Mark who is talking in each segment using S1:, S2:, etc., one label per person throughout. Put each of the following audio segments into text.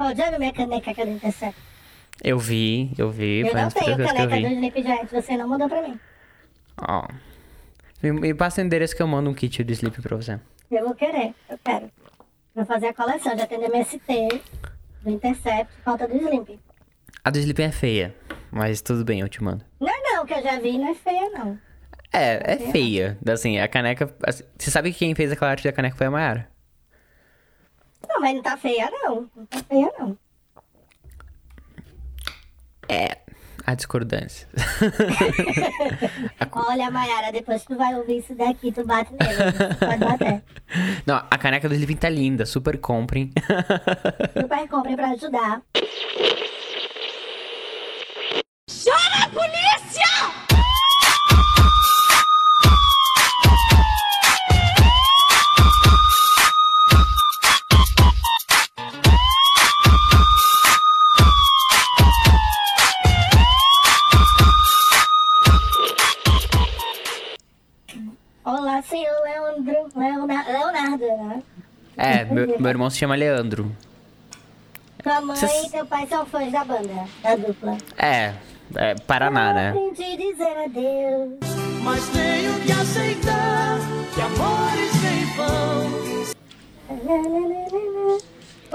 S1: Ó, já viu minha caneca que eu dei?
S2: Eu vi, eu vi.
S1: Eu não tenho caneca do. Sleep Giant, você não mandou pra mim.
S2: Ó. Me, me passa o endereço que eu mando um kit do Sleep pra você.
S1: Eu vou querer, eu quero. Vou fazer a coleção, já do MST, do Intercept, falta do Slimp.
S2: A do Sleep é feia, mas tudo bem, eu te mando.
S1: Não é não, que eu já vi, não é feia não.
S2: É, é feia. Assim, a caneca. assim, você sabe que quem fez aquela arte da caneca foi a Mayara?
S1: Não, mas não tá feia não, não tá feia não.
S2: É. A discordância.
S1: Olha, Mayara, depois tu vai ouvir isso daqui, tu bate nele, pode bater.
S2: Não, a caneca do Sleep tá linda, super comprem.
S1: Super compre pra ajudar. Olá,
S2: É, meu, meu irmão se chama Leandro.
S1: Tua mãe
S2: Cês-
S1: e teu pai são fãs da banda, da dupla.
S2: É, é Paraná, né?
S1: Aprendi a dizer adeus.
S3: Mas tenho que aceitar que amores vêm e vão.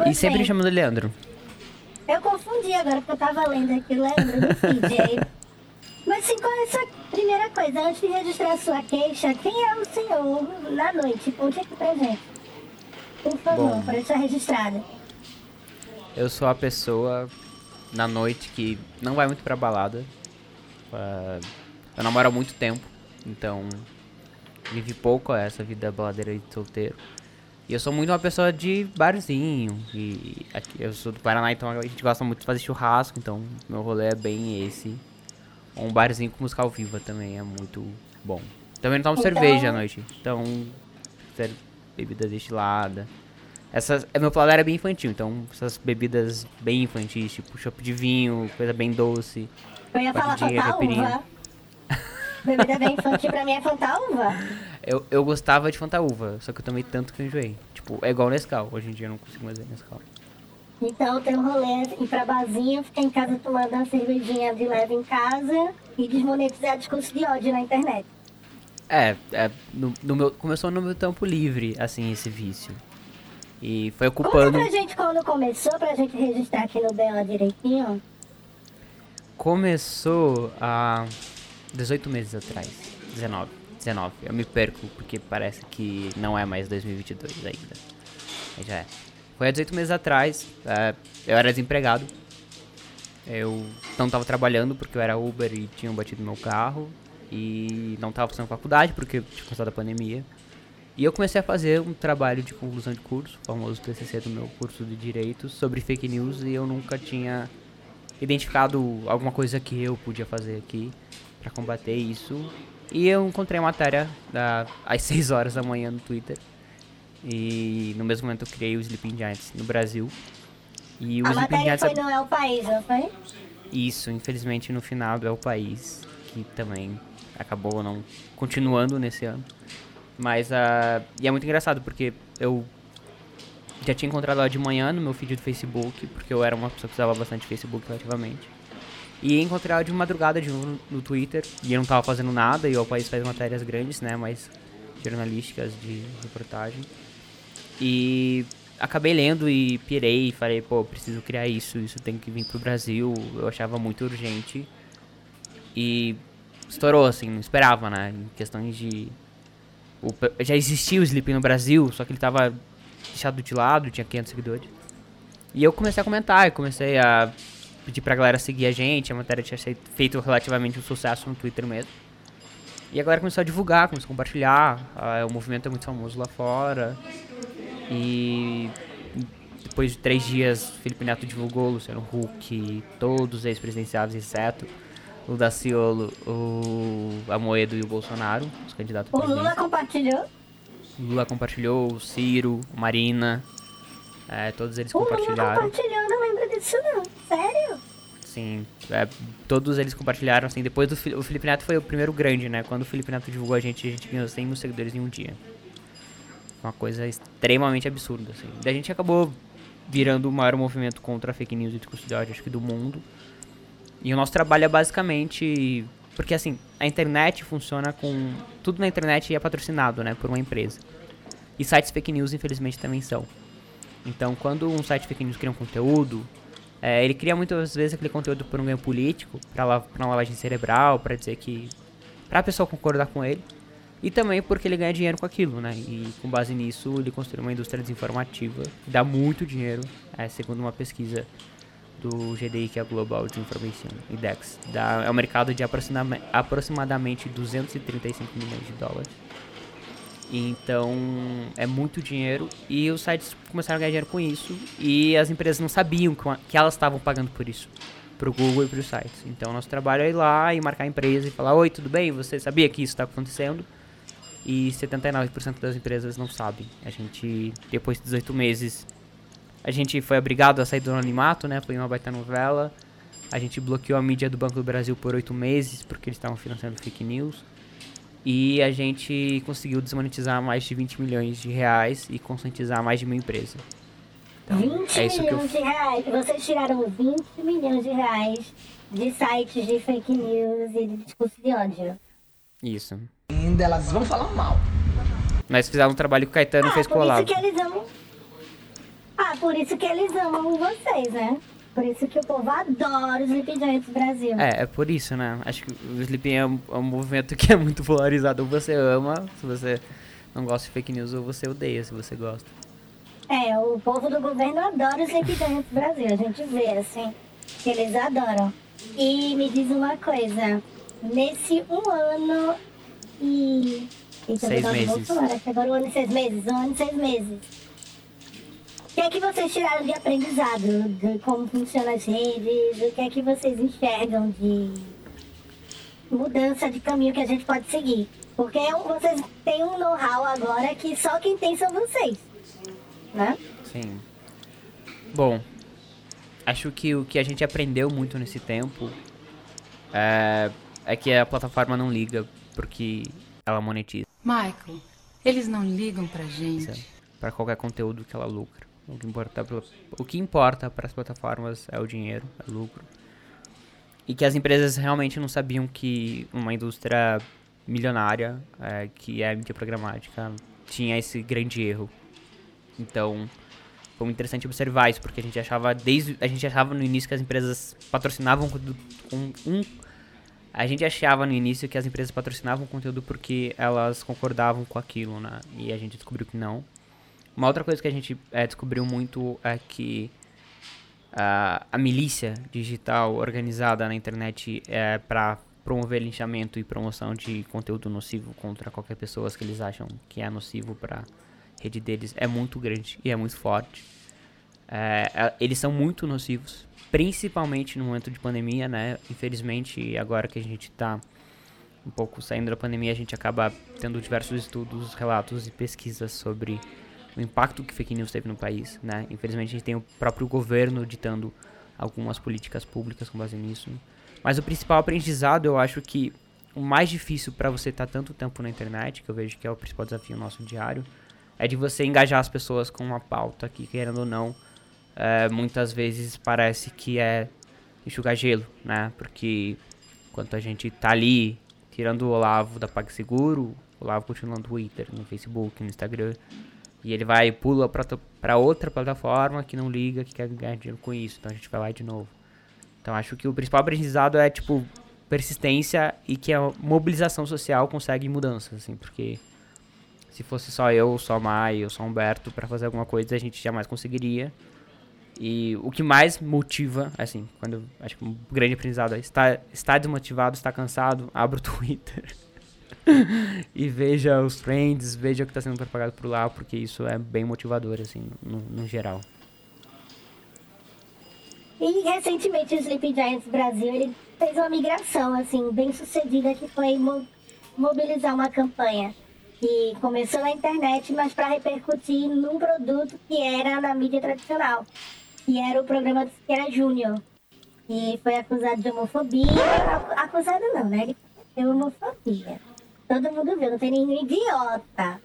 S2: E sempre
S1: Pois
S2: chamando Leandro.
S1: Eu confundi agora, porque eu tava lendo aqui, lembro do aí. Mas sim, qual é essa primeira coisa? Antes de registrar a sua queixa, quem é o senhor na noite? Conte aqui pra gente. Por favor,
S2: Bom.
S1: para deixar registrado.
S2: Eu sou a pessoa na noite que não vai muito pra balada. Ah, Eu namoro há muito tempo, então vivi pouco essa vida baladeira de solteiro. E eu sou muito uma pessoa de barzinho. E aqui, eu sou do Paraná, então a gente gosta muito de fazer churrasco, então meu rolê é bem esse. Um barzinho com música ao vivo também é muito bom. Também não tomo
S1: Então-
S2: cerveja à noite, então ser- bebida destilada. Essas, é, meu paladar é bem infantil, então essas bebidas bem infantis, tipo chopp de vinho, coisa bem doce.
S1: Eu ia falar
S2: caipirinha.
S1: Fantaúva. Bebida bem infantil pra mim é Fantaúva.
S2: Eu, eu gostava de Fantaúva, só que eu tomei tanto que eu enjoei. Tipo, é igual Nescau, hoje em dia eu não consigo mais ver Nescau.
S1: Então, teu rolê é ir pra barzinho, ficar em casa tomando uma cervejinha de leve em casa e desmonetizar discurso de ódio na internet.
S2: É, é no, no meu, começou no meu tempo livre, assim, esse vício. E foi
S1: Conta
S2: ocupando.
S1: pra gente quando começou, pra gente registrar aqui no Bela direitinho.
S2: Começou há 18 meses atrás. 19. 19. Eu me perco porque parece que não é mais 2022 ainda. Mas já é. Foi há 18 meses atrás. é, eu era desempregado. Eu não tava trabalhando porque eu era Uber e tinham batido meu carro. E não tava fazendo faculdade porque tinha passado a pandemia. E eu comecei a fazer um trabalho de conclusão de curso, o famoso TCC do meu curso de Direito, sobre fake news e eu nunca tinha identificado alguma coisa que eu podia fazer aqui pra combater isso. E eu encontrei a matéria da, às 6 horas da manhã no Twitter. E no mesmo momento eu criei o Sleeping Giants no Brasil. E o
S1: A
S2: Sleeping
S1: matéria
S2: Giants
S1: foi
S2: é-
S1: É o País, não foi?
S2: isso, infelizmente no final é o país que também acabou não continuando nesse ano. Mas ah, e é muito engraçado porque eu já tinha encontrado ela de manhã no meu feed do Facebook, porque eu era uma pessoa que usava bastante Facebook relativamente. E encontrei ela de madrugada de novo no, no Twitter, e eu não tava fazendo nada, e o país faz matérias grandes, né, mais jornalísticas de reportagem. E acabei lendo e pirei e falei, pô, preciso criar isso, isso tem que vir pro Brasil. Eu achava muito urgente. E estourou, assim, não esperava, né? Em questões de. o já existia o Sleep no Brasil, só que ele tava deixado de lado, tinha 500 seguidores. E eu comecei a comentar, eu comecei a pedir pra galera seguir a gente, a matéria tinha feito relativamente um sucesso no Twitter mesmo. E a galera começou a divulgar, começou a compartilhar, ah, o movimento é muito famoso lá fora. E depois de três dias, Felipe Neto divulgou, Luciano Huck, todos os ex-presidenciáveis, exceto o Daciolo, o Amoedo e o Bolsonaro, os candidatos
S1: O Lula compartilhou.
S2: Lula compartilhou, o Ciro, o Marina, é, todos eles
S1: O Lula
S2: compartilharam.
S1: compartilhou, eu não lembro disso não. Sério?
S2: Sim, é, todos eles compartilharam, assim, depois do o Felipe Neto foi o primeiro grande, né? Quando o Felipe Neto divulgou a gente, a gente ganhou 100 mil seguidores em um dia. Uma coisa extremamente absurda, assim. A gente acabou virando o maior movimento contra a fake news e discurso de ódio, acho que do mundo. E o nosso trabalho é basicamente. Porque assim, a internet funciona com. Tudo na internet é patrocinado, né, por uma empresa. E sites fake news, infelizmente, também são. Então, quando um site fake news cria um conteúdo, é, ele cria muitas vezes aquele conteúdo por um ganho político, para uma lavagem cerebral, para dizer que. para a pessoa concordar com ele. E também porque ele ganha dinheiro com aquilo, né? E com base nisso, ele construiu uma indústria desinformativa que dá muito dinheiro, é, segundo uma pesquisa do GDI, que é Global Disinformation Index. É um mercado de aproximadamente 235 milhões de dólares. Então é muito dinheiro e os sites começaram a ganhar dinheiro com isso e as empresas não sabiam que elas estavam pagando por isso para o Google e para os sites. Então nosso trabalho é ir lá e marcar a empresa e falar: Oi, tudo bem? Você sabia que isso está acontecendo? E 79% das empresas não sabem. A gente, depois de 18 meses, a gente foi obrigado a sair do anonimato, né? Foi uma baita novela. A gente bloqueou a mídia do Banco do Brasil por 8 meses porque eles estavam financiando fake news. E a gente conseguiu desmonetizar mais de 20 milhões de reais e conscientizar mais de mil empresas.
S1: Então, 20 é milhões eu... de reais. Vocês tiraram 20 milhões de reais de sites de fake news e de discurso de ódio.
S2: Isso.
S4: Ainda elas vão falar mal.
S2: Nós fizemos um trabalho que o Caetano
S1: ah,
S2: fez.
S1: Por isso que eles amam. Ah, por isso que eles amam vocês, né? Por isso que o povo adora os Sleeping Giants Brasil.
S2: É, é por isso, né? Acho que o Sleeping é um, é um movimento que é muito polarizado. Ou você ama, se você não gosta de fake news, ou você odeia, se você gosta.
S1: É, o povo do governo adora os Sleeping Giants Brasil. A gente vê, assim, que eles adoram. E me diz uma coisa. Nesse um ano e...
S2: seis meses.
S1: Bolsonaro, agora um ano e seis meses. Um ano e seis meses que é que vocês tiraram de aprendizado de como funcionam as redes? O que é que vocês enxergam de mudança de caminho que a gente pode seguir? Porque é vocês têm um know-how agora que só quem tem são vocês, né?
S2: Sim. Bom, acho que o que a gente aprendeu muito nesse tempo é, é que a plataforma não liga porque ela monetiza.
S5: Michael, eles não ligam pra gente.
S2: Para qualquer conteúdo que ela lucra. O que importa, o que importa para as plataformas é o dinheiro, é o lucro. E que as empresas realmente não sabiam que uma indústria milionária, é, que é a mídia programática, tinha esse grande erro. Então, foi muito interessante observar isso, porque a gente achava desde a gente achava no início que as empresas patrocinavam com um a gente achava no início que as empresas patrocinavam conteúdo porque elas concordavam com aquilo, né? E a gente descobriu que não. Uma outra coisa que a gente é, descobriu muito é que a, a milícia digital organizada na internet é para promover linchamento e promoção de conteúdo nocivo contra qualquer pessoa que eles acham que é nocivo para rede deles é muito grande e é muito forte. É, é, eles são muito nocivos, principalmente no momento de pandemia, né? Infelizmente, agora que a gente está um pouco saindo da pandemia, a gente acaba tendo diversos estudos, relatos e pesquisas sobre o impacto que fake news teve no país, né? Infelizmente a gente tem o próprio governo ditando algumas políticas públicas com base nisso. Mas o principal aprendizado, eu acho que o mais difícil para você estar tá tanto tempo na internet, que eu vejo que é o principal desafio nosso diário, é de você engajar as pessoas com uma pauta que, querendo ou não, é, muitas vezes parece que é enxugar gelo, né? Porque enquanto a gente tá ali tirando o Olavo da PagSeguro, o Olavo continua no Twitter, no Facebook, no Instagram, e ele vai pula para outra plataforma que não liga, que quer ganhar dinheiro com isso. Então a gente vai lá de novo. Então acho que o principal aprendizado é tipo persistência e que a mobilização social consegue mudanças, assim, porque se fosse só eu, só Mai, ou só Humberto para fazer alguma coisa, a gente jamais conseguiria. E o que mais motiva, assim, quando acho que um grande aprendizado é está, está desmotivado, está cansado, abra o Twitter. e veja os trends, veja o que está sendo propagado por lá, porque isso é bem motivador, assim, no, no geral.
S1: E recentemente o Sleepy Giants Brasil ele fez uma migração assim bem sucedida que foi mo mobilizar uma campanha que começou na internet, mas para repercutir num produto que era na mídia tradicional, que era o programa do Siqueira Júnior, que foi acusado de homofobia, acusado não, né? Ele foi homofobia. Todo mundo viu, não tem nenhum idiota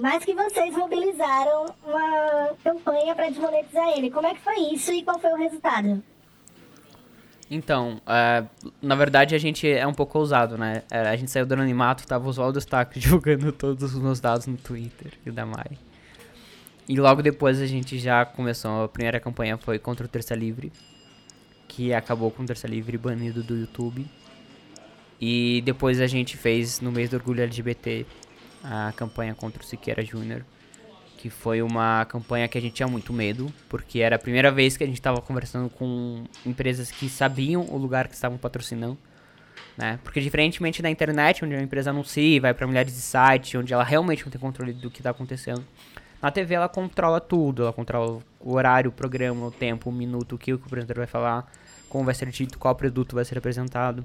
S1: mas que vocês mobilizaram uma campanha para desmonetizar ele. Como é que foi isso e qual foi o resultado?
S2: Então, é, na verdade a gente é um pouco ousado, né? É, a gente saiu do anonimato, tava o Oswaldo Stack divulgando todos os meus dados no Twitter e da Mai. E logo depois a gente já começou, a primeira campanha foi contra o Terça Livre, que acabou com o Terça Livre banido do YouTube. E depois a gente fez, no mês do orgulho LGBT, a campanha contra o Siqueira Júnior, que foi uma campanha que a gente tinha muito medo, porque era a primeira vez que a gente estava conversando com empresas que sabiam o lugar que estavam patrocinando. Né? Porque diferentemente da internet, onde a empresa anuncia e vai para milhares de sites, onde ela realmente não tem controle do que está acontecendo, na TV ela controla tudo, ela controla o horário, o programa, o tempo, o minuto, o que o apresentador vai falar, como vai ser dito, qual produto vai ser apresentado.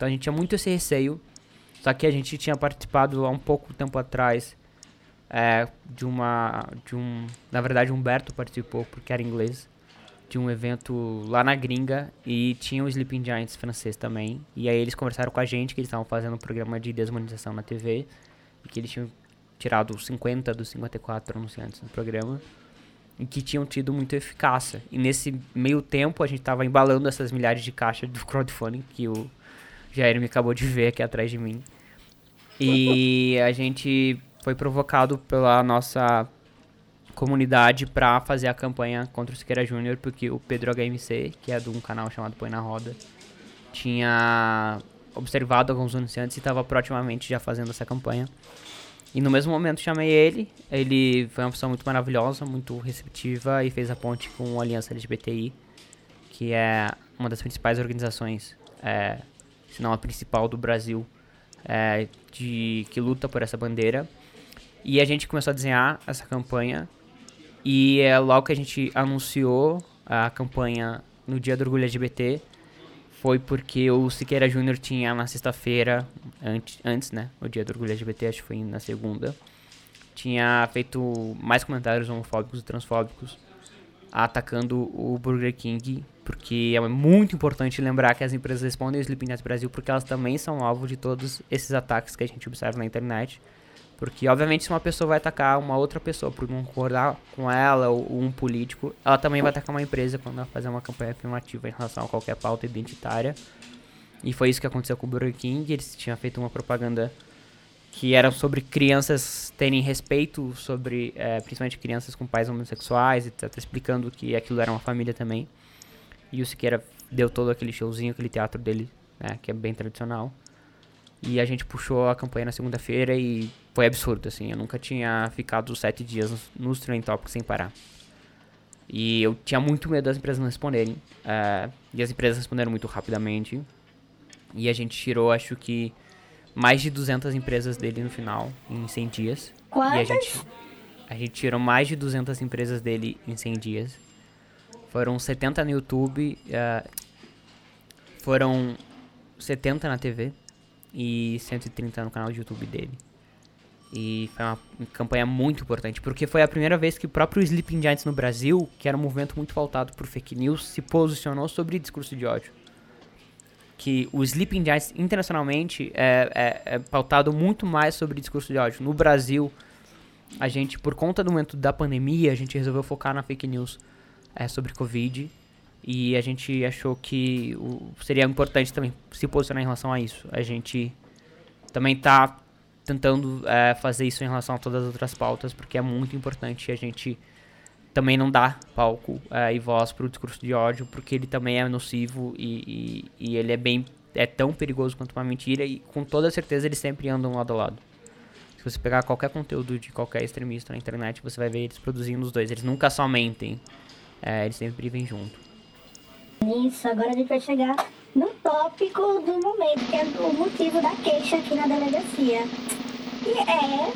S2: Então a gente tinha muito esse receio. Só que a gente tinha participado há um pouco tempo atrás é, de uma. de um. Na verdade, Humberto participou, porque era inglês, de um evento lá na gringa e tinha o Sleeping Giants francês também. E aí eles conversaram com a gente que eles estavam fazendo um programa de desmonetização na TV e que eles tinham tirado 50 dos 54 anunciantes do programa e que tinham tido muita eficácia. E nesse meio tempo a gente estava embalando essas milhares de caixas do crowdfunding que o Jair me acabou de ver aqui atrás de mim. E a gente foi provocado pela nossa comunidade para fazer a campanha contra o Siqueira Júnior, porque o Pedro HMC, que é de um canal chamado Põe na Roda, tinha observado alguns anunciantes e estava proativamente já fazendo essa campanha. E no mesmo momento chamei ele, ele foi uma pessoa muito maravilhosa, muito receptiva e fez a ponte com a Aliança LGBTI, que é uma das principais organizações é, se não a principal do Brasil, é, de, que luta por essa bandeira. E a gente começou a desenhar essa campanha. E é, logo que a gente anunciou a campanha no dia do orgulho LGBT, foi porque o Siqueira Júnior tinha na sexta-feira, antes, antes, né? O dia do orgulho LGBT, acho que foi na segunda, tinha feito mais comentários homofóbicos e transfóbicos atacando o Burger King porque é muito importante lembrar que as empresas respondem ao Sleeping Brasil porque elas também são alvo de todos esses ataques que a gente observa na internet. Porque, obviamente, se uma pessoa vai atacar uma outra pessoa por não concordar com ela ou um político, ela também vai atacar uma empresa quando ela fazer uma campanha afirmativa em relação a qualquer pauta identitária. E foi isso que aconteceu com o Burger King. Eles tinham feito uma propaganda que era sobre crianças terem respeito sobre, é, principalmente crianças com pais homossexuais, etc. Explicando que aquilo era uma família também. E o Siqueira deu todo aquele showzinho, aquele teatro dele, né, que é bem tradicional. E a gente puxou a campanha na segunda-feira e foi absurdo, assim. Eu nunca tinha ficado sete dias nos, nos Trend Topics sem parar. E eu tinha muito medo das empresas não responderem. Uh, e as empresas responderam muito rapidamente. E a gente tirou, acho que, mais de 200 empresas dele no final, em 100 dias.
S1: Quantas?
S2: E a gente, a gente tirou mais de 200 empresas dele em 100 dias. Foram 70 no YouTube, uh, foram 70 na TV e 130 no canal de YouTube dele. E foi uma campanha muito importante, porque foi a primeira vez que o próprio Sleeping Giants no Brasil, que era um movimento muito pautado por fake news, se posicionou sobre discurso de ódio. Que o Sleeping Giants internacionalmente é, é, é pautado muito mais sobre discurso de ódio. No Brasil, a gente, por conta do momento da pandemia, a gente resolveu focar na fake news é, sobre Covid. E a gente achou que o, seria importante também se posicionar em relação a isso. A gente também está tentando é, fazer isso em relação a todas as outras pautas, porque é muito importante a gente também não dar palco é, e voz para o discurso de ódio, porque ele também é nocivo e, e, e, ele é bem é tão perigoso quanto uma mentira e com toda certeza eles sempre andam lado a lado. Se você pegar qualquer conteúdo de qualquer extremista na internet, você vai ver eles produzindo os dois. Eles nunca só mentem, é, eles sempre vêm junto.
S1: Isso, agora a gente vai chegar no tópico do momento, que é o motivo da queixa aqui na delegacia. E é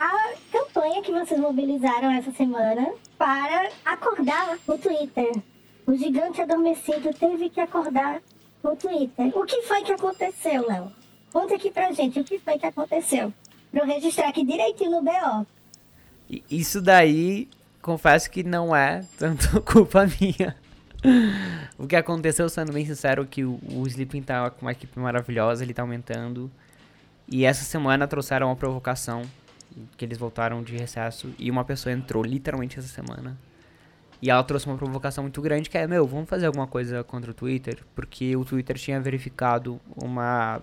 S1: a campanha que vocês mobilizaram essa semana para acordar o Twitter. O gigante adormecido teve que acordar o Twitter. O que foi que aconteceu, Léo? Conta aqui pra gente o que foi que aconteceu. Pra eu registrar aqui direitinho no BO.
S2: Isso daí confesso que não é tanto culpa minha. o que aconteceu, sendo bem sincero, que o, o Sleeping tá com uma equipe maravilhosa, ele tá aumentando. E essa semana trouxeram uma provocação que eles voltaram de recesso e uma pessoa entrou literalmente essa semana. E ela trouxe uma provocação muito grande que é, meu, vamos fazer alguma coisa contra o Twitter, porque o Twitter tinha verificado uma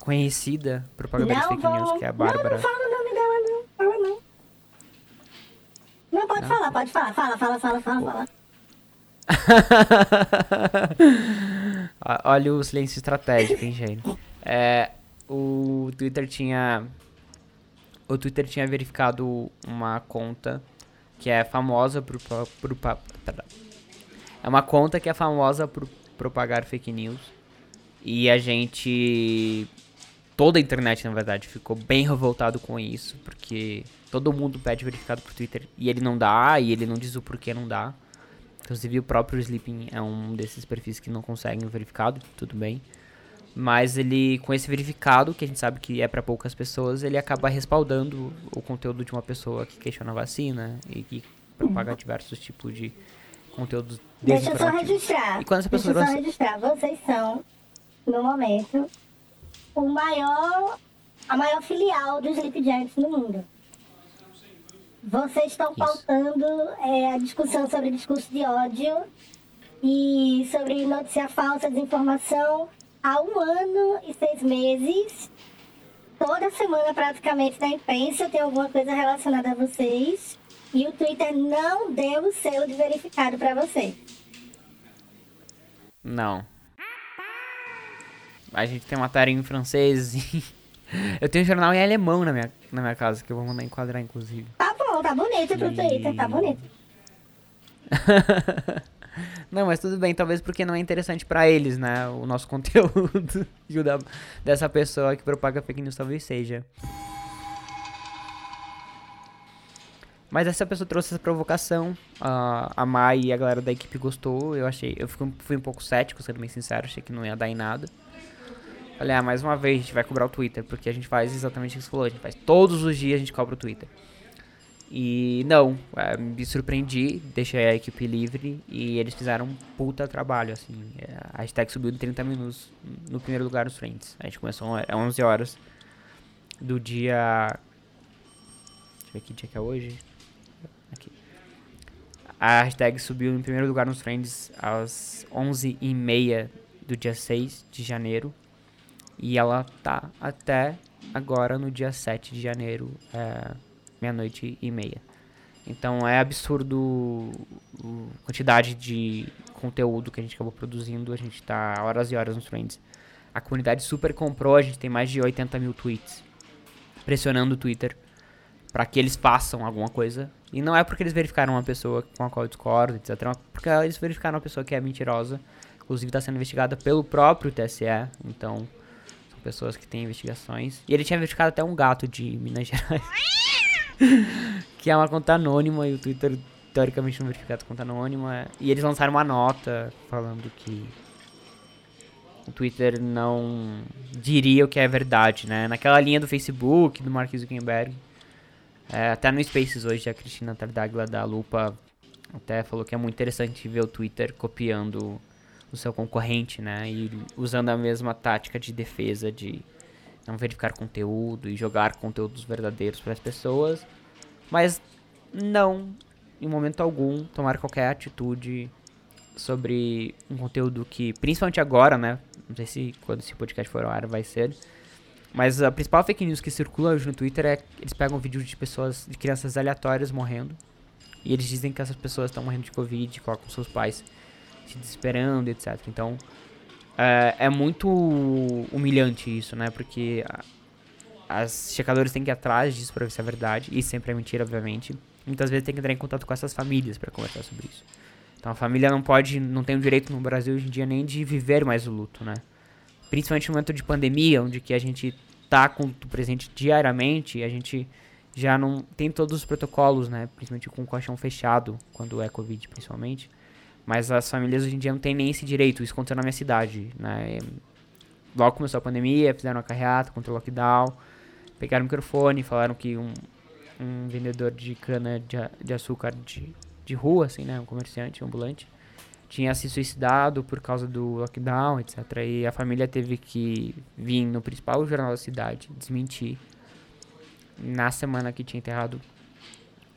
S2: conhecida propagadora de
S1: Não
S2: fake news, que é a
S1: Não,
S2: Bárbara.
S1: não fala o nome dela, não. Não. Não, pode falar, pode falar. Fala, fala, fala, fala, fala.
S2: Olha o silêncio estratégico, hein, gente. É, o Twitter tinha. O Twitter tinha verificado uma conta que é famosa por. por perdão. é uma conta que é famosa por propagar fake news. E a gente. Toda a internet, na verdade, ficou bem revoltado com isso, porque todo mundo pede verificado pro Twitter e ele não dá, e ele não diz o porquê não dá. Inclusive o próprio Sleeping é um desses perfis que não conseguem o verificado, tudo bem. Mas ele, com esse verificado, que a gente sabe que é para poucas pessoas, ele acaba respaldando o conteúdo de uma pessoa que questiona a vacina e que propaga diversos tipos de conteúdos
S1: Deixa eu só registrar.
S2: E quando essa
S1: Deixa eu
S2: pessoa
S1: só registrar. Vocês são, no momento, o maior, a maior filial dos Sleep Giants no mundo. Vocês estão
S2: Isso.
S1: pautando é, a discussão sobre discurso de ódio e sobre notícia falsa, desinformação há um ano e seis meses. Toda semana, praticamente, na imprensa tem alguma coisa relacionada a vocês. E o Twitter não deu o selo de verificado para vocês.
S2: Não. A gente tem matéria em francês e... Eu tenho um jornal em alemão na minha, na minha casa, que eu vou mandar enquadrar, inclusive.
S1: Tá bom, tá bonito pro Twitter, tá bonito.
S2: Não, mas tudo bem, talvez porque não é interessante pra eles, né? O nosso conteúdo e o da, dessa pessoa que propaga fake news talvez seja. Mas essa pessoa trouxe essa provocação. a a Mai e a galera da equipe gostou. Eu achei. Eu fico- fui um pouco cético, sendo bem sincero, achei que não ia dar em nada. Falei, ah, mais uma vez a gente vai cobrar o Twitter, porque a gente faz exatamente o que você falou, a gente faz todos os dias a gente cobra o Twitter. E não, é, me surpreendi, deixei a equipe livre e eles fizeram um puta trabalho, assim. É, A hashtag subiu de 30 minutos no primeiro lugar nos Friends. A gente começou às 11 horas do dia... Deixa eu ver que dia que é hoje. Aqui. A hashtag subiu em primeiro lugar nos Friends às 11h30 do dia 6 de janeiro. E ela tá até agora no dia 7 de janeiro, é, meia-noite e meia. Então é absurdo a quantidade de conteúdo que a gente acabou produzindo. A gente tá horas e horas nos Friends. A comunidade super comprou, a gente tem mais de 80 mil tweets pressionando o Twitter para que eles façam alguma coisa. E não é porque eles verificaram uma pessoa com a qual eu discordo, etc. É porque eles verificaram uma pessoa que é mentirosa. Inclusive está sendo investigada pelo próprio TSE. Então, são pessoas que têm investigações. E ele tinha verificado até um gato de Minas Gerais. que é uma conta anônima e o Twitter teoricamente não verificado conta anônima. E eles lançaram uma nota falando que o Twitter não diria o que é verdade, né? Naquela linha do Facebook, do Mark Zuckerberg. É, até no Spaces hoje, a Cristina Tardaglia da Lupa até falou que é muito interessante ver o Twitter copiando o seu concorrente, né? E usando a mesma tática de defesa de não verificar conteúdo e jogar conteúdos verdadeiros para as pessoas, mas não, em momento algum, tomar qualquer atitude sobre um conteúdo que, principalmente agora, né? Não sei se quando esse podcast for ao ar vai ser. Mas a principal fake news que circula hoje no Twitter é eles pegam vídeos de pessoas, de crianças aleatórias morrendo. E eles dizem que essas pessoas estão morrendo de Covid, colocam seus pais se desesperando, etc. Então, é, é muito humilhante isso, né? Porque as checadores têm que ir atrás disso pra ver se é verdade. E sempre é mentira, obviamente. Muitas vezes tem que entrar em contato com essas famílias pra conversar sobre isso. Então a família não pode, não tem o direito no Brasil hoje em dia nem de viver mais o luto, né? Principalmente no momento de pandemia, onde que a gente tá com o presente diariamente, a gente já não tem todos os protocolos, né? Principalmente com o colchão fechado, quando é Covid, principalmente. Mas as famílias hoje em dia não têm nem esse direito. Isso aconteceu na minha cidade, né? Logo começou a pandemia, fizeram uma carreata contra o lockdown, pegaram o microfone, falaram que um, um vendedor de cana de, de açúcar de, de rua, assim, né? Um comerciante ambulante, tinha se suicidado por causa do lockdown, etc. E a família teve que vir no principal jornal da cidade desmentir na semana que tinha enterrado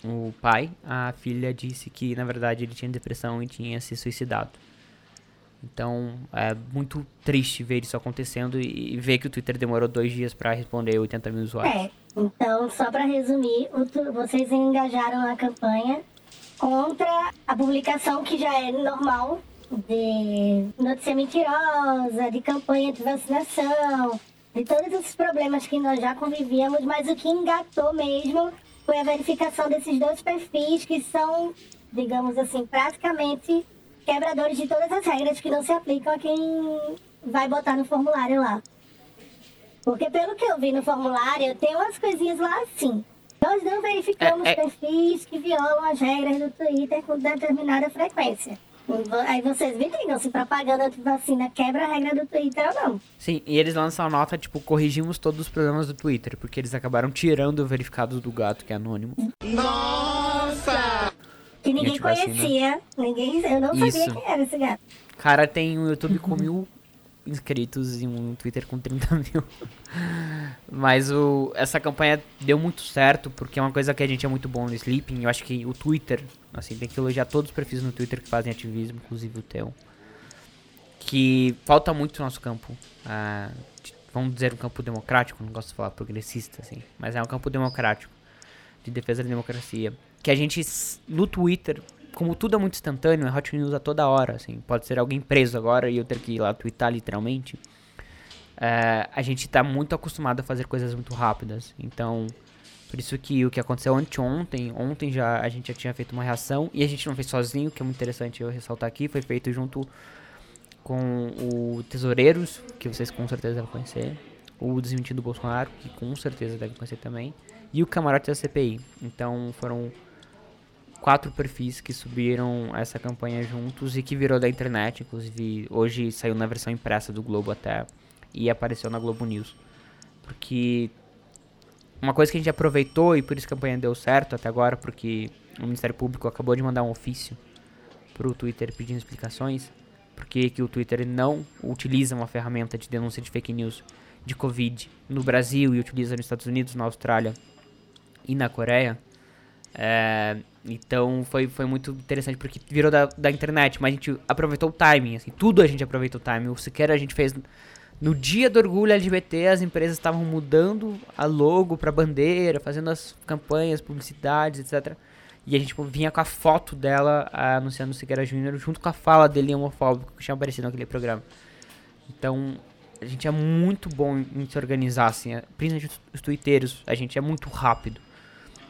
S2: o pai, a filha disse que na verdade ele tinha depressão e tinha se suicidado. Então é muito triste ver isso acontecendo e ver que o Twitter demorou dois dias pra responder 80 mil usuários.
S1: É, então, só para resumir, vocês engajaram a campanha contra a publicação que já é normal de notícia mentirosa, de campanha de vacinação, de todos esses problemas que nós já convivíamos, mas o que engatou mesmo foi a verificação desses dois perfis que são, digamos assim, praticamente quebradores de todas as regras que não se aplicam a quem vai botar no formulário lá. Porque pelo que eu vi no formulário, tem umas coisinhas lá assim. Nós não verificamos
S2: É, é-
S1: perfis que violam as regras do Twitter com determinada frequência. Aí vocês me digam se propaganda antivacina quebra a regra do Twitter ou não.
S2: Sim, e eles lançam a nota, tipo, corrigimos todos os problemas do Twitter, porque eles acabaram tirando o verificado do gato, que é anônimo.
S1: Que ninguém conhecia. Ninguém, eu não sabia
S2: Isso.
S1: quem era esse gato.
S2: Cara, tem um YouTube com mil inscritos e um Twitter com 30 mil. Mas o, essa campanha deu muito certo, porque é uma coisa que a gente é muito bom no Sleeping. Eu acho que o Twitter, assim, tem que elogiar todos os perfis no Twitter que fazem ativismo, inclusive o teu. Que falta muito no nosso campo. ah, vamos dizer um campo democrático, não gosto de falar progressista, assim. Mas é um campo democrático, de defesa da democracia. Que a gente, no Twitter, como tudo é muito instantâneo, é hot news a toda hora, assim. Pode ser alguém preso agora e eu ter que ir lá twittar literalmente. É, a gente tá muito acostumado a fazer coisas muito rápidas. Então, por isso que o que aconteceu anteontem, ontem já a gente já tinha feito uma reação e a gente não fez sozinho, que é muito interessante eu ressaltar aqui, foi feito junto com o Tesoureiros, que vocês com certeza devem conhecer, o Desmentido Bolsonaro, que com certeza devem conhecer também, e o Camarote da CPI. Então, foram quatro perfis que subiram essa campanha juntos e que virou da internet, inclusive hoje saiu na versão impressa do Globo até e apareceu na Globo News. Porque uma coisa que a gente aproveitou e por isso a campanha deu certo até agora, porque o Ministério Público acabou de mandar um ofício pro Twitter pedindo explicações, porque que o Twitter não utiliza uma ferramenta de denúncia de fake news de Covid no Brasil e utiliza nos Estados Unidos, na Austrália e na Coreia. É, então foi, foi muito interessante porque virou da, da internet, mas a gente aproveitou o timing, assim, tudo a gente aproveitou o timing. O sequer a gente fez no dia do orgulho LGBT, as empresas estavam mudando a logo pra bandeira, fazendo as campanhas, publicidades, etc. E a gente tipo, vinha com a foto dela ah, anunciando o Siqueira Júnior junto com a fala dele homofóbico que tinha aparecido naquele programa. Então, a gente é muito bom em se organizar, assim, é- principalmente os- os twitteiros, a gente é muito rápido.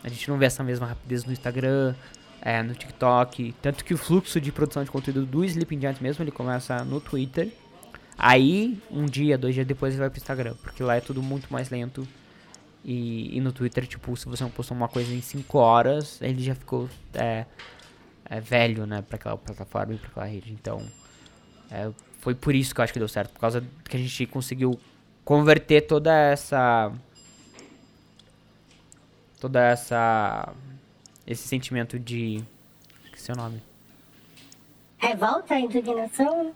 S2: A gente não vê essa mesma rapidez no Instagram, é, no TikTok. Tanto que o fluxo de produção de conteúdo do Sleeping Giant mesmo, ele começa no Twitter. Aí, um dia, dois dias depois, ele vai pro Instagram. Porque lá é tudo muito mais lento. E, e no Twitter, tipo, se você não postou uma coisa em 5 horas, ele já ficou é, é, velho, né, pra aquela plataforma e pra aquela rede. Então, é, foi por isso que eu acho que deu certo. Por causa que a gente conseguiu converter toda essa toda essa esse sentimento de que é o seu nome
S1: Revolta, indignação.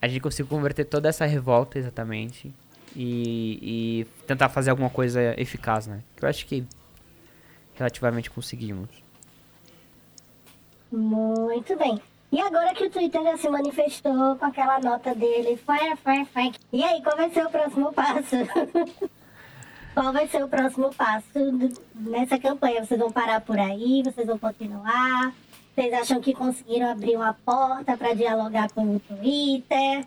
S2: a gente conseguiu converter toda essa revolta exatamente e, e tentar fazer alguma coisa eficaz né que eu acho que relativamente conseguimos
S1: Muito bem. E agora que o Twitter já se manifestou com aquela nota dele, fire, fire, fire. E aí, qual vai ser o próximo passo? qual vai ser o próximo passo nessa campanha? Vocês vão parar por aí? Vocês vão continuar? Vocês acham que conseguiram abrir uma porta para dialogar com o Twitter?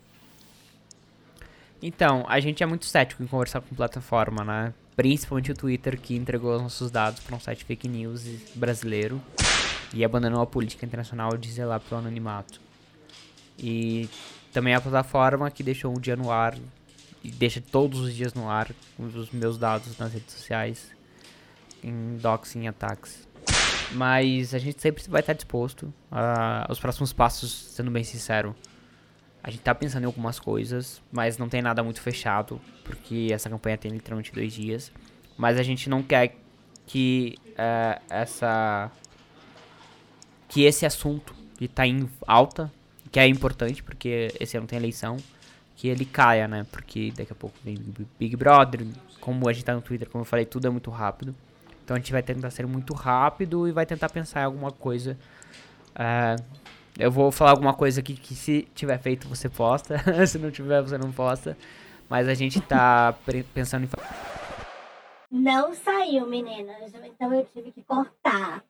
S2: Então, a gente é muito cético em conversar com plataforma, né? Principalmente o Twitter, que entregou os nossos dados para um site fake news brasileiro e abandonou a política internacional de zelar pelo anonimato. E também a plataforma que deixou um dia no ar e deixa todos os dias no ar os meus dados nas redes sociais em doxing ataques. Mas a gente sempre vai estar disposto aos próximos passos, sendo bem sincero. A gente tá pensando em algumas coisas, mas não tem nada muito fechado, porque essa campanha tem literalmente dois dias. Mas a gente não quer que eh, essa. que esse assunto que tá em alta, que é importante, porque esse ano tem eleição, que ele caia, né? Porque daqui a pouco vem Big Brother, como a gente tá no Twitter, como eu falei, tudo é muito rápido. Então a gente vai tentar ser muito rápido e vai tentar pensar em alguma coisa. É, eu vou falar alguma coisa aqui que se tiver feito você posta, se não tiver você não posta. Mas a gente tá pensando em.
S1: Não saiu, meninas. Então eu tive que cortar.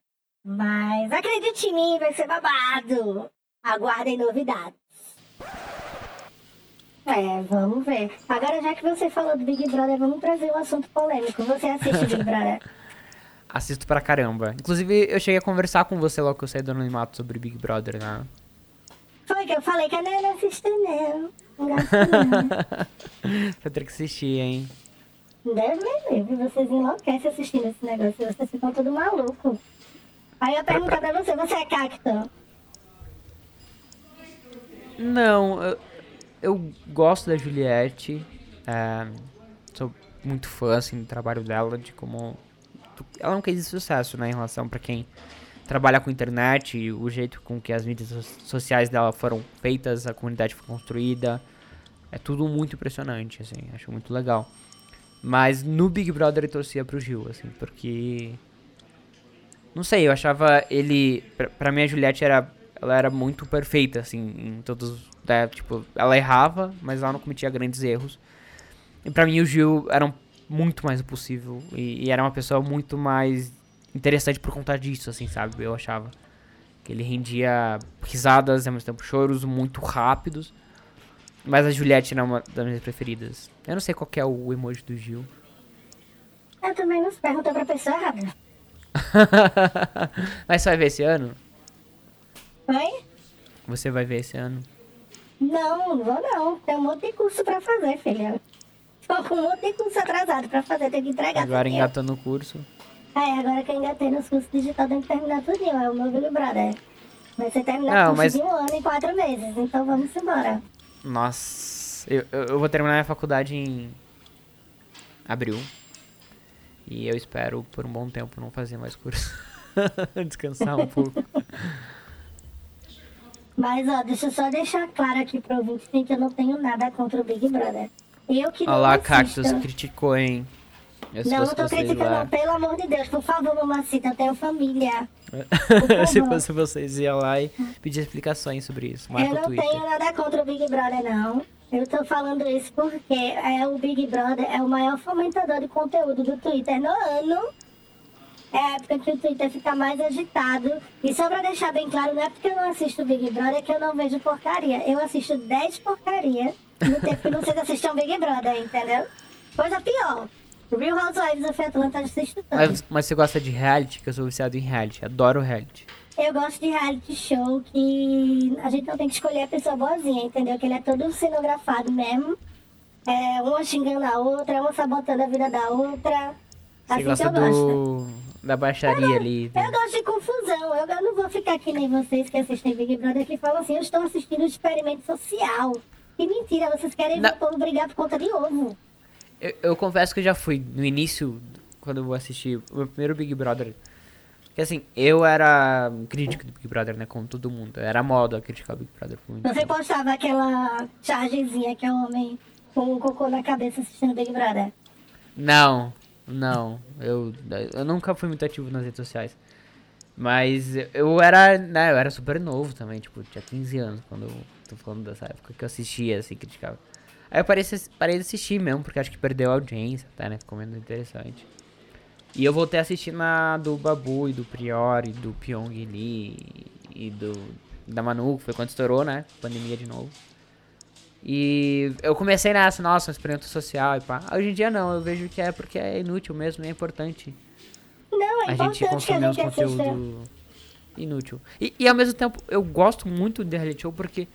S1: Mas acredite em mim, vai ser babado. Aguardem novidades. É, vamos ver. Agora, já que você falou do Big Brother, vamos trazer um assunto polêmico. Você assiste Big Brother?
S2: Assisto pra caramba. Inclusive, eu cheguei a conversar com você logo que eu saí do anonimato sobre Big Brother, né?
S1: Foi que eu falei que eu não assisto, não. Não gosto, não.
S2: Ter que assistir, hein?
S1: Deus me livre, vocês enlouquecem assistindo esse negócio, vocês ficam tudo maluco. Aí eu pergunto pra você, você é cacto?
S2: Não, eu, eu gosto da Juliette. é, sou muito fã, assim, do trabalho dela, de como... Ela é um case de sucesso, né, em relação pra quem trabalha com internet, e o jeito com que as mídias so- sociais dela foram feitas, a comunidade foi construída. É tudo muito impressionante, assim, acho muito legal. Mas no Big Brother eu torcia pro Gil, assim, porque... Não sei, eu achava ele... Pra, pra mim a Juliette era... Ela era muito perfeita, assim, em todos... né, tipo, ela errava, mas ela não cometia grandes erros. E pra mim o Gil era um- muito mais possível. E, e era uma pessoa muito mais interessante por conta disso, assim, sabe? Eu achava. Que ele rendia risadas ao mesmo tempo choros muito rápidos. Mas a Juliette era uma das minhas preferidas. Eu não sei qual que é o emoji do Gil.
S1: Eu também não perguntou pra pessoa errada.
S2: Mas você vai ver esse ano?
S1: Oi?
S2: Você vai ver esse ano?
S1: Não, não vou não. Tem um monte de curso pra fazer, filha. Tô com um monte de curso atrasado pra fazer, tem que entregar
S2: Agora engatando o curso.
S1: É, agora que eu engatei nos cursos digitais, tem que terminar tudinho. É o meu Big Brother. Vai ser terminar
S2: Não,
S1: o curso
S2: mas-
S1: de um ano em quatro meses. Então vamos embora.
S2: Nossa, eu, eu eu vou terminar minha faculdade em abril. E eu espero por um bom tempo não fazer mais curso. Descansar um pouco.
S1: Mas, ó, deixa eu só deixar claro aqui pro ouvinte que eu não tenho nada contra o Big Brother. Eu que não
S2: Olha lá,
S1: assisto.
S2: Cactus criticou, hein? Eu, se
S1: Não, não tô criticando,
S2: lá-
S1: não. Pelo amor de Deus, por favor, mamacita, eu tenho família.
S2: se fosse vocês, ia lá e pedir explicações sobre isso. Marca
S1: eu não
S2: Twitter.
S1: tenho nada contra o Big Brother, não. Eu tô falando isso porque é, o Big Brother é o maior fomentador de conteúdo do Twitter no ano. É a época que o Twitter fica mais agitado. E só pra deixar bem claro, não é porque eu não assisto o Big Brother que eu não vejo porcaria. Eu assisto 10 porcaria no tempo que vocês assistem Big Brother, entendeu? Coisa pior. Real Housewives of Atlanta assisto todo.
S2: Mas, mas você gosta de reality? Que eu sou viciado em reality. Adoro reality.
S1: Eu gosto de reality show que a gente não tem que escolher a pessoa boazinha, entendeu? Que ele é todo cenografado mesmo. É, uma xingando a outra, uma sabotando a vida da outra.
S2: Você
S1: assim
S2: gosta
S1: que eu gosto.
S2: do. da baixaria ali. do-
S1: Eu gosto de confusão. Eu, eu não vou ficar que nem vocês que assistem Big Brother que falam assim, eu estou assistindo um experimento social. Que mentira, vocês querem ver
S2: Não.
S1: o povo brigar por conta de ovo.
S2: Eu, eu confesso que eu já fui no início, quando eu assisti o meu primeiro Big Brother. Que assim, eu era crítico do Big Brother, né? Como todo mundo. Era moda criticar o Big Brother
S1: Você
S2: tempo.
S1: postava aquela chargezinha que é um homem com um cocô na cabeça assistindo Big Brother.
S2: Não, não. Eu, eu nunca fui muito ativo nas redes sociais. Mas eu era, né, eu era super novo também, tipo, tinha 15 anos quando eu tô falando dessa época que eu assistia, assim, criticava. Aí eu parei, parei de assistir mesmo, porque acho que perdeu a audiência, tá, né, ficou menos interessante. E eu voltei a assistir na do Babu e do Prior e do Pyong Lee e do da Manu, foi quando estourou, né, pandemia de novo. E eu comecei nessa, nossa, um experimento social e pá. Hoje em dia não, eu vejo que é porque é inútil mesmo, é importante
S1: Não, é
S2: a gente
S1: importante a
S2: consumir uns
S1: gente assista.
S2: conteúdo inútil. E, e ao mesmo tempo, eu gosto muito de reality show porque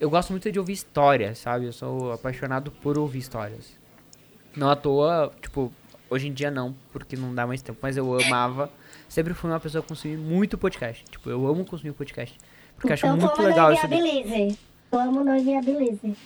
S2: eu gosto muito de ouvir histórias, sabe? Eu sou apaixonado por ouvir histórias. Não à toa, tipo, hoje em dia não, porque não dá mais tempo, mas eu amava. Sempre fui uma pessoa que consumir muito podcast. Tipo, eu amo consumir podcast. Porque acho
S1: então,
S2: muito
S1: toma
S2: legal isso. de-
S1: inviabilize. Toma não inviabilize.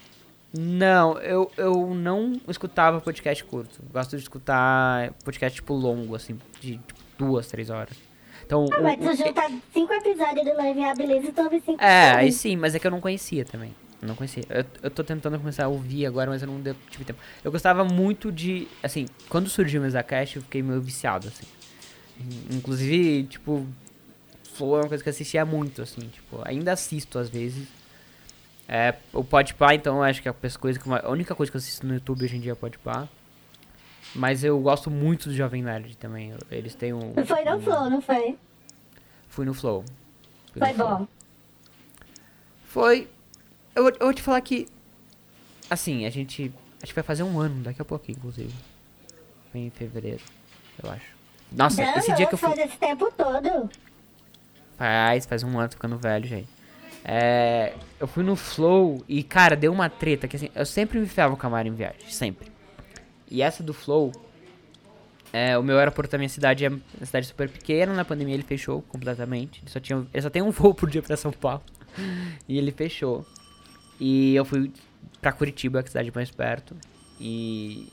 S2: Não, eu, eu não escutava podcast curto. Eu Gosto de escutar podcast, tipo, longo, assim, de tipo, duas, três horas. Então,
S1: Ah,
S2: o-
S1: mas tu junta cinco episódios do Não Inviabilize e tu ouve cinco
S2: É, aí sim, mas é que eu não conhecia também. Eu não conhecia. Eu, eu tô tentando começar a ouvir agora, mas eu não deu, tive tempo. Eu gostava muito de. Assim, quando surgiu o MesaCast, eu fiquei meio viciado, assim. Inclusive, tipo, Flow é uma coisa que eu assistia muito, assim, tipo, ainda assisto às vezes. É, o Podpah, então, eu acho que é a coisa que a única coisa que eu assisto no YouTube hoje em dia é Podpah. Mas eu gosto muito do Jovem Nerd também. Eles têm um.
S1: Foi no
S2: um-
S1: Flow, não foi?
S2: Fui no Flow. Fui no
S1: Foi
S2: Flow.
S1: bom.
S2: Foi. Eu, vou- eu vou te falar que. Assim, a gente. Acho que vai fazer um ano daqui a pouco, inclusive. Em fevereiro, eu acho. Nossa,
S1: Não,
S2: esse dia que eu fui.
S1: faz esse tempo todo.
S2: Faz, faz um ano, tô ficando velho, gente. É, eu fui no Flow e, cara, deu uma treta que assim, eu sempre me ferro com a Mari em viagem, sempre. E essa do Flow, é, o meu aeroporto da minha cidade é uma cidade super pequena, na pandemia ele fechou completamente. Ele só, tinha, ele só tem um voo por dia pra São Paulo. E ele fechou. E eu fui pra Curitiba, que é a cidade mais perto. E,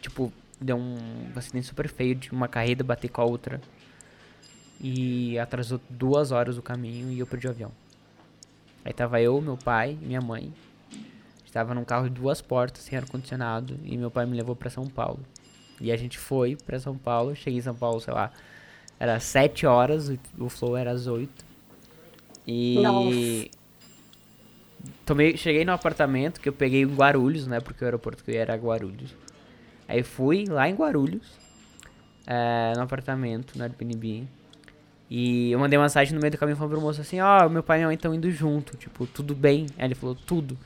S2: tipo, deu um acidente super feio de uma carreta bater com a outra. E atrasou duas horas o caminho e eu perdi o avião. Aí tava eu, meu pai e minha mãe. Estava num carro de duas portas, sem ar-condicionado. E meu pai me levou pra São Paulo. E a gente foi pra São Paulo. Cheguei em São Paulo, sei lá. Era sete horas, o- o flow era às oito. E.
S1: Nossa.
S2: Tomei, cheguei no apartamento que eu peguei em Guarulhos, né? Porque o aeroporto que eu ia era Guarulhos. Aí fui lá em Guarulhos, é, no apartamento, no Airbnb. E eu mandei uma mensagem no meio do caminho falando pro moço assim, ó, meu pai e minha mãe estão indo junto, tipo, tudo bem? Aí ele falou, tudo.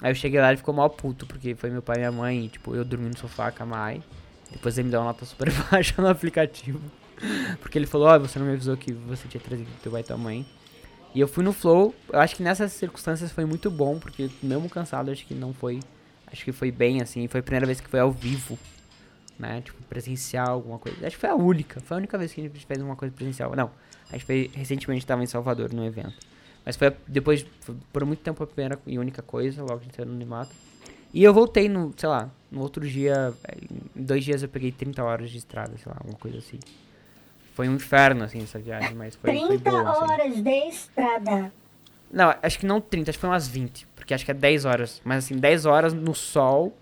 S2: Aí eu cheguei lá ele ficou mal puto, porque foi meu pai e minha mãe, e, tipo, eu dormi no sofá com a Mai. Depois ele me deu uma nota super baixa no aplicativo. Porque ele falou, ó, você não me avisou que você tinha trazido teu pai e tua mãe. E eu fui no Flow, eu acho que nessas circunstâncias foi muito bom, porque mesmo cansado, acho que não foi. Acho que foi bem, assim, foi a primeira vez que foi ao vivo, né? Tipo, presencial, alguma coisa. Acho que foi a única, foi a única vez que a gente fez uma coisa presencial. Não, a gente fez, recentemente estava em Salvador no evento. Mas foi depois, foi por muito tempo a primeira e única coisa, logo a gente saiu no Animato. E eu voltei no, sei lá, no outro dia, eh, em dois dias eu peguei 30 horas de estrada, sei lá, alguma coisa assim. Foi um inferno, assim, essa viagem, mas foi, foi
S1: 30
S2: boa, assim.
S1: horas de estrada.
S2: Não, acho que não 30, acho que foi umas 20. Porque acho que é 10 horas. Mas assim, 10 horas no sol.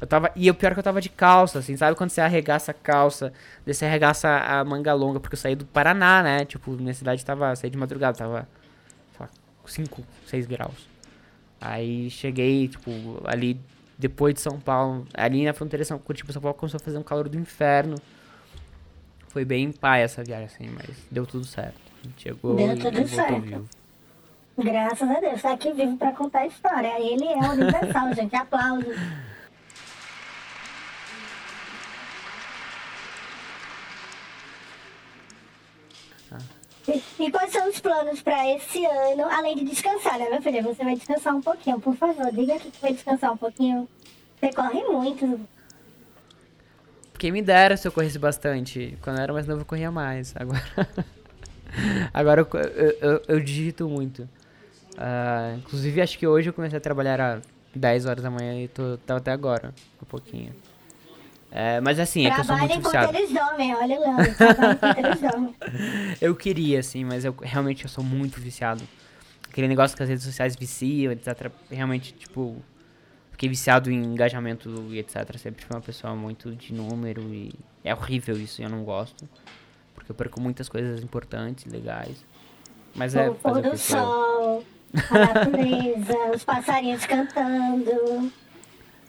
S2: Eu tava. E o pior é que eu tava de calça, assim, sabe quando você arregaça a calça, você arregaça a manga longa, porque eu saí do Paraná, né? Tipo, minha cidade tava. Saí de madrugada, tava. Sei lá, 5, 6 graus. Aí cheguei, tipo, ali depois de São Paulo, ali na fronteira de São Curitiba, São Paulo começou a fazer um calor do inferno. Foi bem pai essa viagem, assim, mas deu tudo certo. A gente chegou
S1: Deu
S2: e,
S1: tudo
S2: voltou
S1: certo.
S2: vivo.
S1: Graças a Deus, tá aqui vivo pra contar a história. Ele é universal, gente. Aplausos. E, quais são os planos pra esse ano, além de descansar, né, meu filho? Você vai descansar um pouquinho, por favor. Diga que vai descansar um pouquinho. Você corre muito.
S2: Quem me dera se eu corresse bastante. Quando eu era mais novo eu corria mais. Agora. Agora eu, eu, eu- eu digito muito. Ah, inclusive acho que hoje eu comecei a trabalhar às 10 horas da manhã e tô, tô até agora. Um pouquinho. É, mas assim, é que eu sou muito viciado.
S1: olha, Leandro. Trabalha enquanto eles dormem.
S2: Eu queria, assim, mas eu realmente eu sou muito viciado. Aquele negócio que as redes sociais viciam, etc. Realmente, tipo, fiquei viciado em engajamento e etc. Sempre fui uma pessoa muito de número e é horrível isso, eu não gosto. Porque eu perco muitas coisas importantes, legais. Mas é
S1: o pôr
S2: fazer o
S1: do
S2: sou eu.
S1: sol, a natureza, os passarinhos cantando.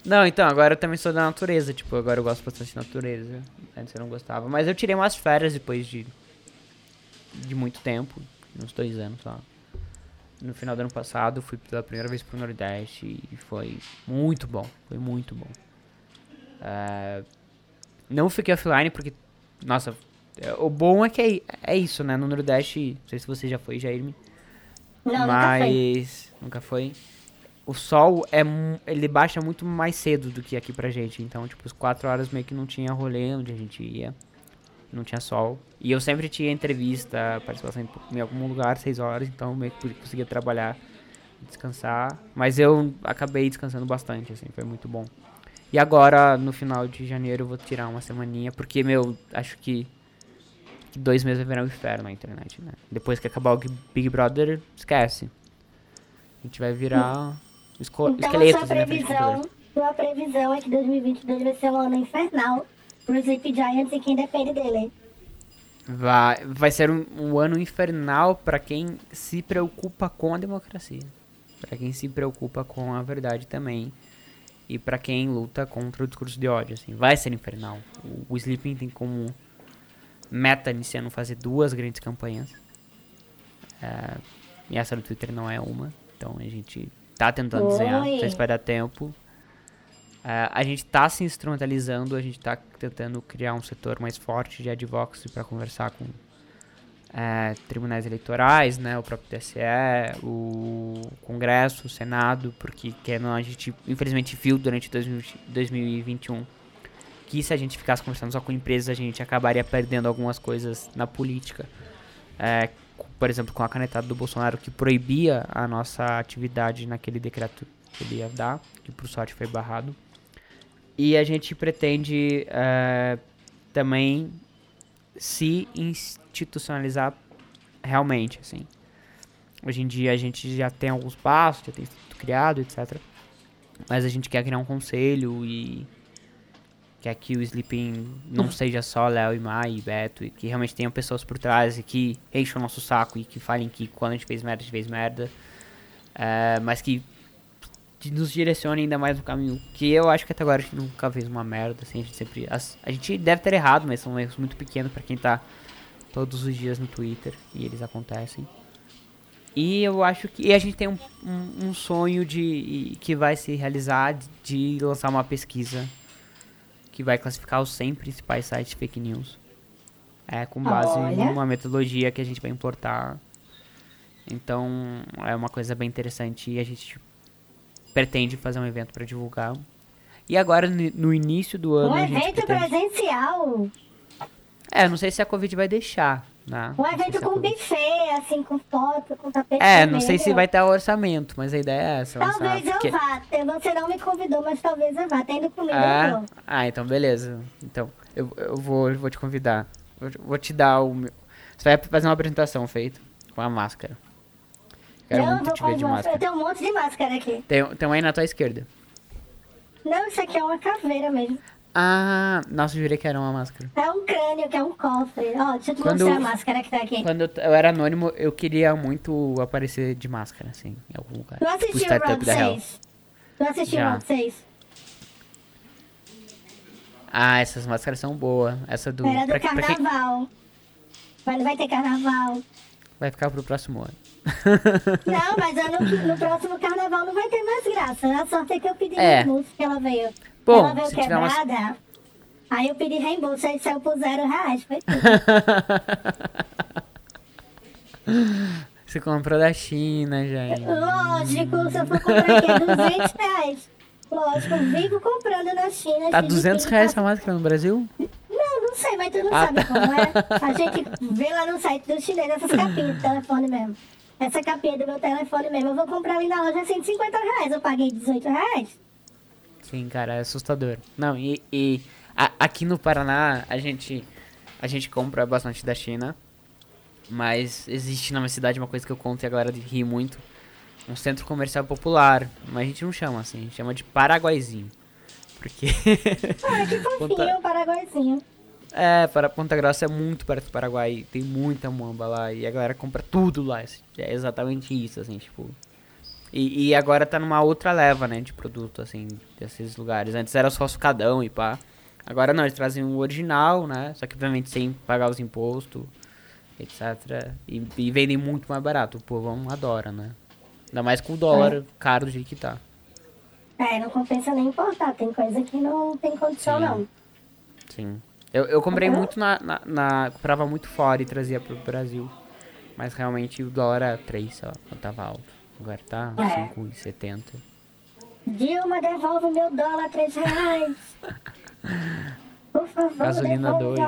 S2: Não, então, agora eu também sou da natureza, tipo, agora eu gosto bastante de natureza. Antes eu não gostava. Mas eu tirei umas férias depois de. de muito tempo, uns dois anos só. No final do ano passado, fui pela primeira vez pro Nordeste e foi muito bom. Foi muito bom. É, não fiquei offline porque. Nossa, é, o bom é que é, é isso, né? No Nordeste, não sei se você já foi, Jairme.
S1: Não, nunca foi.
S2: Mas. Nunca foi. O sol é ele baixa muito mais cedo do que aqui pra gente. Então, tipo, as 4 horas meio que não tinha rolê onde a gente ia. Não tinha sol. E eu sempre tinha entrevista, participação em, em algum lugar, 6 horas, então meio que conseguia trabalhar, descansar. Mas eu acabei descansando bastante, assim, foi muito bom. E agora, no final de janeiro, eu vou tirar uma semaninha, porque, meu, acho que, que dois meses vai virar um inferno na internet, né? Depois que acabar o Big- Brother, esquece. A gente vai virar esco
S1: Então, a
S2: esqueletos
S1: sua
S2: né,
S1: previsão,
S2: computador.
S1: sua previsão é que 2022 vai ser um ano infernal pros Sleep Giants e quem depende dele.
S2: Vai, vai ser um, um ano infernal para quem se preocupa com a democracia. Para quem se preocupa com a verdade também. E para quem luta contra o discurso de ódio, assim. Vai ser infernal. O, o Sleeping tem como meta nesse ano fazer duas grandes campanhas. É, e essa do Twitter não é uma. Então a gente tá tentando desenhar. Não sei se vai dar tempo. Uh, a gente está se instrumentalizando, a gente está tentando criar um setor mais forte de advocacy para conversar com uh, tribunais eleitorais, né, o próprio TSE, o Congresso, o Senado, porque que não, a gente infelizmente viu durante 2021 que se a gente ficasse conversando só com empresas, a gente acabaria perdendo algumas coisas na política. Uh, por exemplo, com a canetada do Bolsonaro, que proibia a nossa atividade naquele decreto que ele ia dar, que por sorte foi barrado. E a gente pretende uh, também se institucionalizar realmente, assim. Hoje em dia a gente já tem alguns passos, já tem tudo criado, etc. Mas a gente quer criar um conselho e que o Sleeping não seja só Léo e Mai e Beto, e que realmente tenham pessoas por trás e que enchem o nosso saco e que falem que quando a gente fez merda, a gente fez merda. Uh, mas que que nos direcione ainda mais no caminho. Que eu acho que até agora a gente nunca fez uma merda, assim, a gente sempre. A, a gente deve ter errado, mas são erros muito pequenos para quem tá todos os dias no Twitter e eles acontecem. E eu acho que. E a gente tem um, um, um sonho de que vai se realizar de, de lançar uma pesquisa que vai classificar os 100 principais sites fake news. É, com base Olha. numa metodologia que a gente vai importar. Então, é uma coisa bem interessante e a gente pretende fazer um evento para divulgar. E agora, no início do ano.
S1: Um evento pretende... presencial?
S2: É, não sei se a Covid vai deixar.
S1: Um evento com buffet, assim, com foto, com tapete.
S2: É, não sei se vai ter orçamento, mas a ideia é essa.
S1: Talvez eu porque... vá. Você não me convidou, mas talvez eu vá. Tendo comida,
S2: ah, eu vou. Ah, então beleza. Então, eu, eu, vou, eu vou te convidar. Eu vou te dar o meu. Você vai fazer uma apresentação feita com a máscara.
S1: Quero não, muito te ver de máscara. Eu tenho um monte de máscara aqui.
S2: Tem, tem uma aí na tua esquerda.
S1: Não, isso aqui é uma caveira mesmo.
S2: Ah, nossa, eu jurei que era uma máscara.
S1: É um crânio, que é um cofre. Ó, deixa eu te quando, mostrar a máscara que tá aqui.
S2: Quando eu, eu, era anônimo, eu queria muito aparecer de máscara, assim, em algum lugar.
S1: Tu assistiu tipo, Round 6? Tu assistiu o Round 6?
S2: Ah, essas máscaras são boas. Essa do...
S1: Era do pra, carnaval. Pra quem... Vai ter carnaval.
S2: Vai ficar pro próximo ano.
S1: Não, mas ano, no próximo carnaval não vai ter mais graça. A sorte é que eu pedi é. reembolso que ela veio.
S2: Bom,
S1: ela veio quebrada. Umas... Aí eu pedi reembolso, aí saiu por zero reais. Foi tudo.
S2: Você comprou da China, gente.
S1: Lógico, se eu for comprar aqui é 200 reais. Lógico, eu vivo comprando na China.
S2: Tá 200 reais essa máscara no Brasil?
S1: Não, não sei, mas tu não ah, sabe tá. como é. A gente vê lá no site do chinês essas capinhas de telefone mesmo. Essa capinha do meu telefone mesmo, eu vou comprar ali na loja 150 reais. Eu paguei 18 reais.
S2: Sim, cara, é assustador. Não, e, e a, aqui no Paraná a gente, a gente compra bastante da China. Mas existe na minha cidade uma coisa que eu conto e a galera ri muito. Um centro comercial popular. Mas a gente não chama assim, a gente chama de Paraguaizinho. Porque.
S1: Ah, que fofinho, Paraguaizinho.
S2: É, para Ponta Grossa é muito perto do Paraguai, tem muita muamba lá e a galera compra tudo lá. É exatamente isso, assim, tipo. E, e agora tá numa outra leva, né, de produto, assim, desses lugares. Antes era só sucadão e pá. Agora não, eles trazem o original, né? Só que obviamente sem pagar os impostos, etc. E, e vendem muito mais barato. O povo adora, né? Ainda mais com o dólar é. caro do jeito que tá.
S1: É, não compensa nem importar. Tem coisa que não tem condição,
S2: Sim.
S1: não.
S2: Sim. Eu, eu comprei uhum. muito na, na, na, Comprava muito fora e trazia pro Brasil. Mas realmente o dólar era 3, sei lá, quando tava alto. Agora tá é. 5,70.
S1: Dilma, devolve meu dólar 3 reais. Por favor,
S2: Gasolina 2.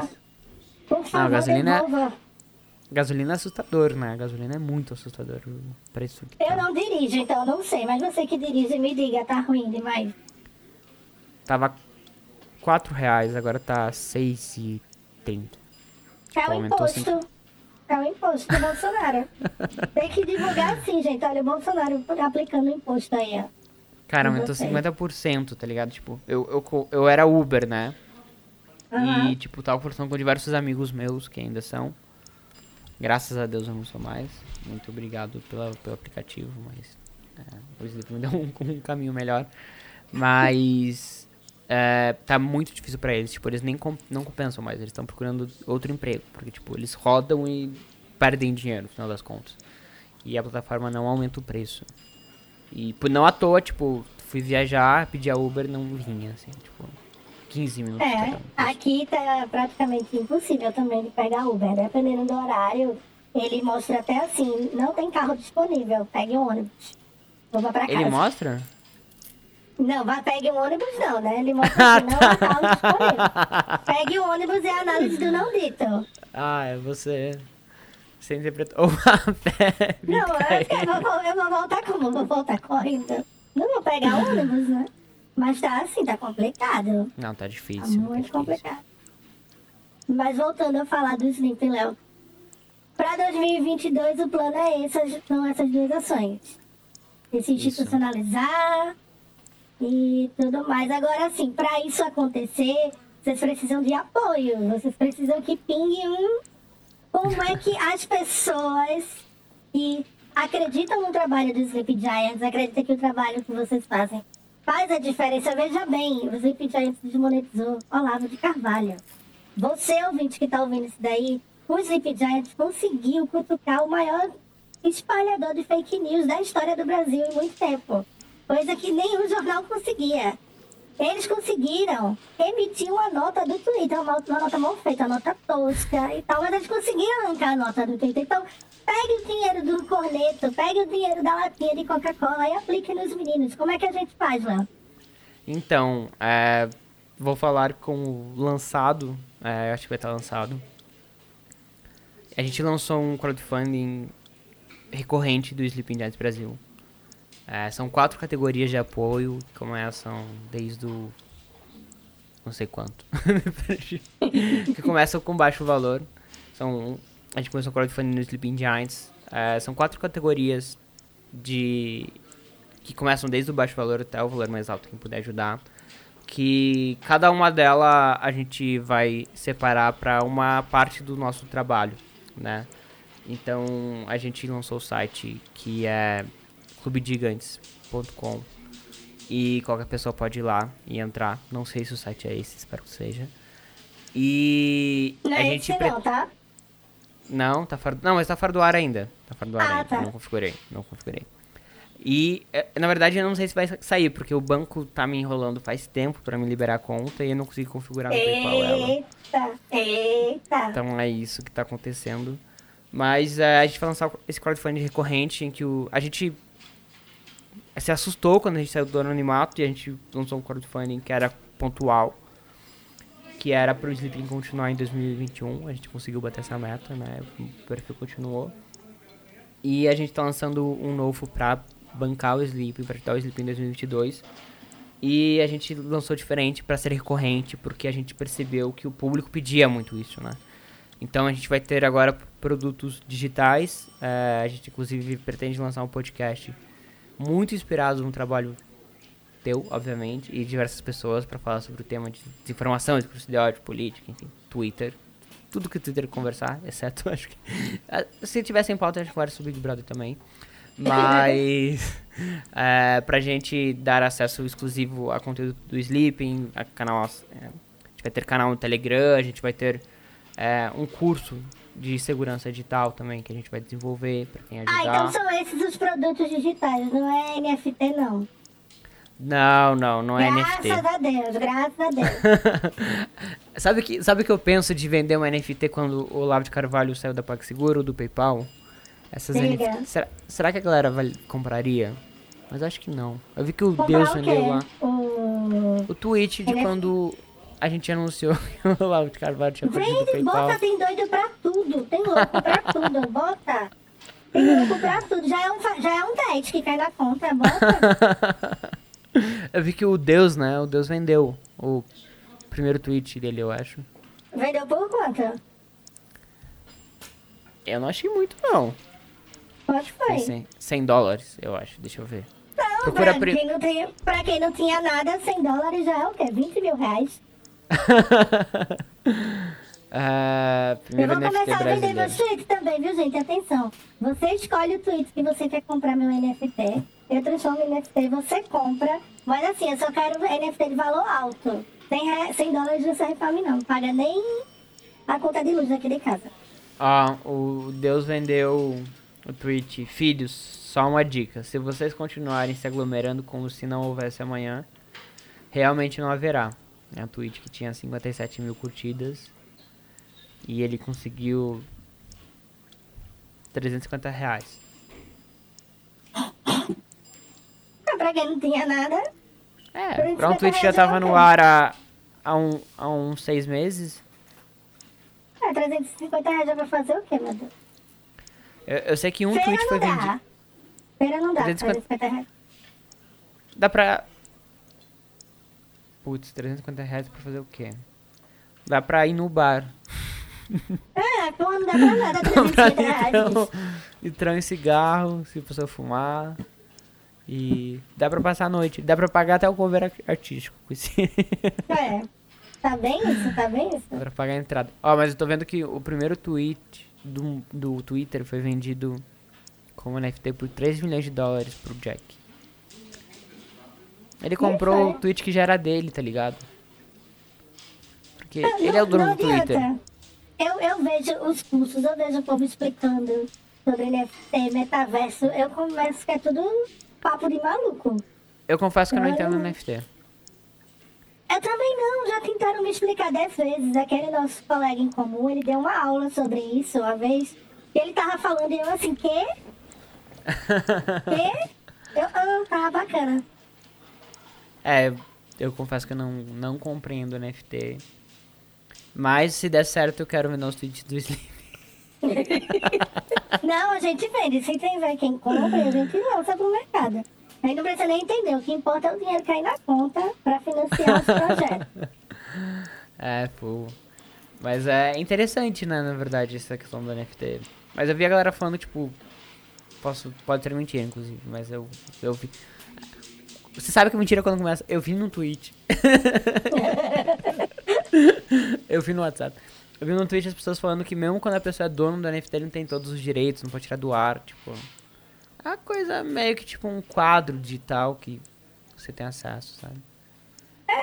S1: Por favor, Não, gasolina devolva.
S2: É... Gasolina é assustador, né? Gasolina é muito assustador o preço que
S1: Eu
S2: tá.
S1: não dirijo, então não sei. Mas você que dirige, me diga, tá ruim demais.
S2: Tava 4 reais, agora tá 6,30.
S1: É o imposto. Cinco... É o imposto do Bolsonaro. Tem que divulgar assim, gente. Olha, o Bolsonaro aplicando imposto aí, ó.
S2: Cara, aumentou 50%, tá ligado? Tipo, eu, eu, eu era Uber, né?
S1: Aham.
S2: E, tipo, tava conversando com diversos amigos meus que ainda são. Graças a Deus eu não sou mais. Muito obrigado pela, pelo aplicativo, mas é, o Sleep me deu um, um caminho melhor. Mas é, tá muito difícil pra eles. Tipo, eles nem com- não compensam mais. Eles estão procurando outro emprego. Porque, tipo, eles rodam e perdem dinheiro no final das contas. E a plataforma não aumenta o preço. E por não à toa, tipo, fui viajar, pedi a Uber não vinha, assim, tipo, 15 minutos.
S1: É, aqui tá praticamente impossível também de pegar Uber. Dependendo do horário, ele mostra até assim, não tem carro disponível, pegue um ônibus. Vou pra casa.
S2: Ele mostra?
S1: Não, vai pegue um ônibus não, né? Ele mostra assim, não há carro. Pegue um ônibus é a análise do não dito.
S2: Ah, é você. Você interpretou a fé.
S1: Não, eu, vou, eu vou voltar como? Vou voltar correndo. Não vou pegar ônibus, né? Mas tá assim, tá complicado.
S2: Não, tá
S1: Tá
S2: difícil. tá
S1: muito
S2: difícil.
S1: complicado. Mas voltando a falar do Sleep, Léo. Pra 2022, o plano é essas, são essas duas ações. De se
S2: Isso.
S1: E tudo mais. Agora, sim, pra isso acontecer, vocês precisam de apoio. Vocês precisam que pingue um... Como é que as pessoas que acreditam no trabalho do Sleep Giants, acreditam que o trabalho que vocês fazem faz a diferença. Veja bem, o Sleep Giants desmonetizou Olavo de Carvalho. Você, ouvinte que tá ouvindo isso daí, o Sleep Giants conseguiu cutucar o maior espalhador de fake news da história do Brasil em muito tempo. Coisa que nenhum jornal conseguia. Eles conseguiram emitir uma nota do Twitter, uma, uma nota mal feita, uma nota tosca e tal, mas eles conseguiram arrancar a nota do Twitter. Então, pegue o dinheiro do corneto, pegue o dinheiro da latinha de Coca-Cola e aplique nos meninos. Como é que a gente faz, Léo?
S2: Então, é, vou falar com o lançado. é, acho que vai estar lançado. A gente lançou um crowdfunding recorrente do Sleeping Giants Brasil. É, são quatro categorias de apoio que começam desde o. não sei quanto. Que começam com baixo valor. São, a gente começou o crowdfunding no Sleeping Giants. É, são quatro categorias de que começam desde o baixo valor até o valor mais alto, quem puder ajudar. Que cada uma delas a gente vai separar para uma parte do nosso trabalho, né? Então a gente lançou o site que é clubegigantes.com e qualquer pessoa pode ir lá e entrar. Não sei se o site é esse, espero que seja. E
S1: Não
S2: a
S1: é
S2: gente
S1: esse
S2: pre-
S1: não, tá?
S2: não, tá fora. Não, mas tá fora do ar ainda. Tá fora do ar
S1: Ah,
S2: ainda.
S1: tá.
S2: Não configurei. Não configurei. E, eh, na verdade, eu não sei se vai sa- sair, porque o banco tá me enrolando faz tempo pra me liberar a conta e eu não consegui configurar no PayPal ela.
S1: Eita, eita.
S2: Então é isso que tá acontecendo. Mas eh, a gente vai lançar esse crowdfunding recorrente em que o, a gente se assustou quando a gente saiu do anonimato e a gente lançou um crowdfunding que era pontual. Que era pro Sleeping continuar em 2021. A gente conseguiu bater essa meta, né? O perfil continuou. E a gente tá lançando um novo pra bancar o Sleeping, pra ajudar o Sleeping em 2022. E a gente lançou diferente pra ser recorrente, porque a gente percebeu que o público pedia muito isso, né? Então a gente vai ter agora produtos digitais. eh, a gente inclusive pretende lançar um podcast muito inspirado no trabalho teu, obviamente, e diversas pessoas para falar sobre o tema de desinformação, discurso de ódio, política, enfim, Twitter. Tudo que o Twitter conversar, exceto, acho que. Se tivesse em pauta, a gente conversa sobre Big Brother também. Mas. é, pra gente dar acesso exclusivo a conteúdo do Sleeping, a canal. é, a gente vai ter canal no Telegram, a gente vai ter é, um curso de segurança digital também que a gente vai desenvolver para quem
S1: Ah,
S2: ajudar.
S1: então são esses os produtos digitais, não é NFT não.
S2: Não, não, não é
S1: graças
S2: NFT.
S1: a Deus, graças a Deus.
S2: Sabe que sabe o que eu penso de vender uma NFT quando o Olavo de Carvalho saiu da PagSeguro, do PayPal? Essas. NFT. Será, será que a galera vai- compraria? Mas acho que não. Eu vi que o
S1: Comprar
S2: Deus vendeu lá.
S1: O...
S2: O tweet de
S1: NFT.
S2: quando a gente anunciou que o Olavo de Carvalho tinha perdido o PayPal.
S1: bota, tem doido pra tudo. Tem louco pra tudo, bota. Tem louco pra tudo. Já é um, já é um 10 que cai na conta, bota.
S2: Eu vi que o Deus, né? O Deus vendeu o primeiro tweet dele, eu acho.
S1: Vendeu por quanto?
S2: Eu não achei muito, não.
S1: Quanto
S2: Foi
S1: foi?
S2: 100, 100 dólares, eu acho. Deixa eu ver.
S1: Não,
S2: Procura
S1: pra,
S2: pri-
S1: quem não tem, pra quem não tinha nada, 100 dólares já é o quê? 20 mil reais.
S2: Ah,
S1: Eu vou
S2: NFT
S1: começar a vender meus tweets também, viu, gente? Atenção. Você escolhe o tweet que você quer comprar meu NFT. Eu transformo em NFT, você compra. Mas assim, eu só quero NFT de valor alto. 100, rea- 100 dólares não serve pra mim, não. Paga nem a conta de luz aqui de casa.
S2: Ó, o Deus vendeu o tweet. Filhos, só uma dica. Se vocês continuarem se aglomerando como se não houvesse amanhã, realmente não haverá. É um tweet que tinha 57 mil curtidas. E ele conseguiu 350 reais.
S1: Ah, pra quem não tinha nada,
S2: É,
S1: 350
S2: pra um tweet que já
S1: é
S2: tava no
S1: ok.
S2: ar há, há, um, há uns seis meses.
S1: é 350 reais já pra fazer o quê, meu Deus?
S2: Eu, eu sei que um
S1: Feira
S2: tweet foi
S1: dá.
S2: vendido.
S1: Feira não dá,
S2: 350
S1: 350 reais.
S2: Dá pra. Putz, 350 reais pra fazer o quê? Dá pra ir no bar.
S1: Ah, pô, não dá pra nada,
S2: Comprar
S1: 350 reais. bicho.
S2: litrão e cigarro, se pessoa fumar. E dá pra passar a noite. Dá pra pagar até o cover ar- artístico.
S1: É. Tá bem isso? Tá bem isso?
S2: dá pra pagar a entrada. Ó, mas eu tô vendo que o primeiro tweet do, do Twitter foi vendido como NFT por 3 milhões de dólares pro Jack. Ele comprou o tweet que já era dele, tá ligado? Porque
S1: Não,
S2: ele é o dono do Twitter.
S1: Eu, eu vejo os cursos, eu vejo o povo explicando sobre NFT, metaverso. Eu começo que é tudo papo de maluco.
S2: Eu confesso que eu não entendo NFT.
S1: Eu também não, já tentaram me explicar dez vezes. Aquele nosso colega em comum, ele deu uma aula sobre isso uma vez. E ele tava falando e eu assim, quê? Quê? Eu, ah, tava bacana.
S2: É, eu confesso que eu não, não compreendo NFT. Mas se der certo, eu quero vender os tweets do Slim.
S1: Não, a gente vende. Se tiver quem compra, a gente lança pro mercado. Aí não precisa nem entender. O que importa é o dinheiro cair na conta pra financiar os projetos.
S2: É, pô. Mas é interessante, né, na verdade, essa questão do NFT. Mas eu vi a galera falando, tipo. Posso, pode ser mentira, inclusive, mas eu, eu vi. Você sabe que é mentira quando começa? Eu vi num tweet. eu vi no WhatsApp. Eu vi num tweet as pessoas falando que mesmo quando a pessoa é dono do NFT, ele não tem todos os direitos, não pode tirar do ar, tipo. É uma coisa meio que tipo um quadro digital que você tem acesso, sabe?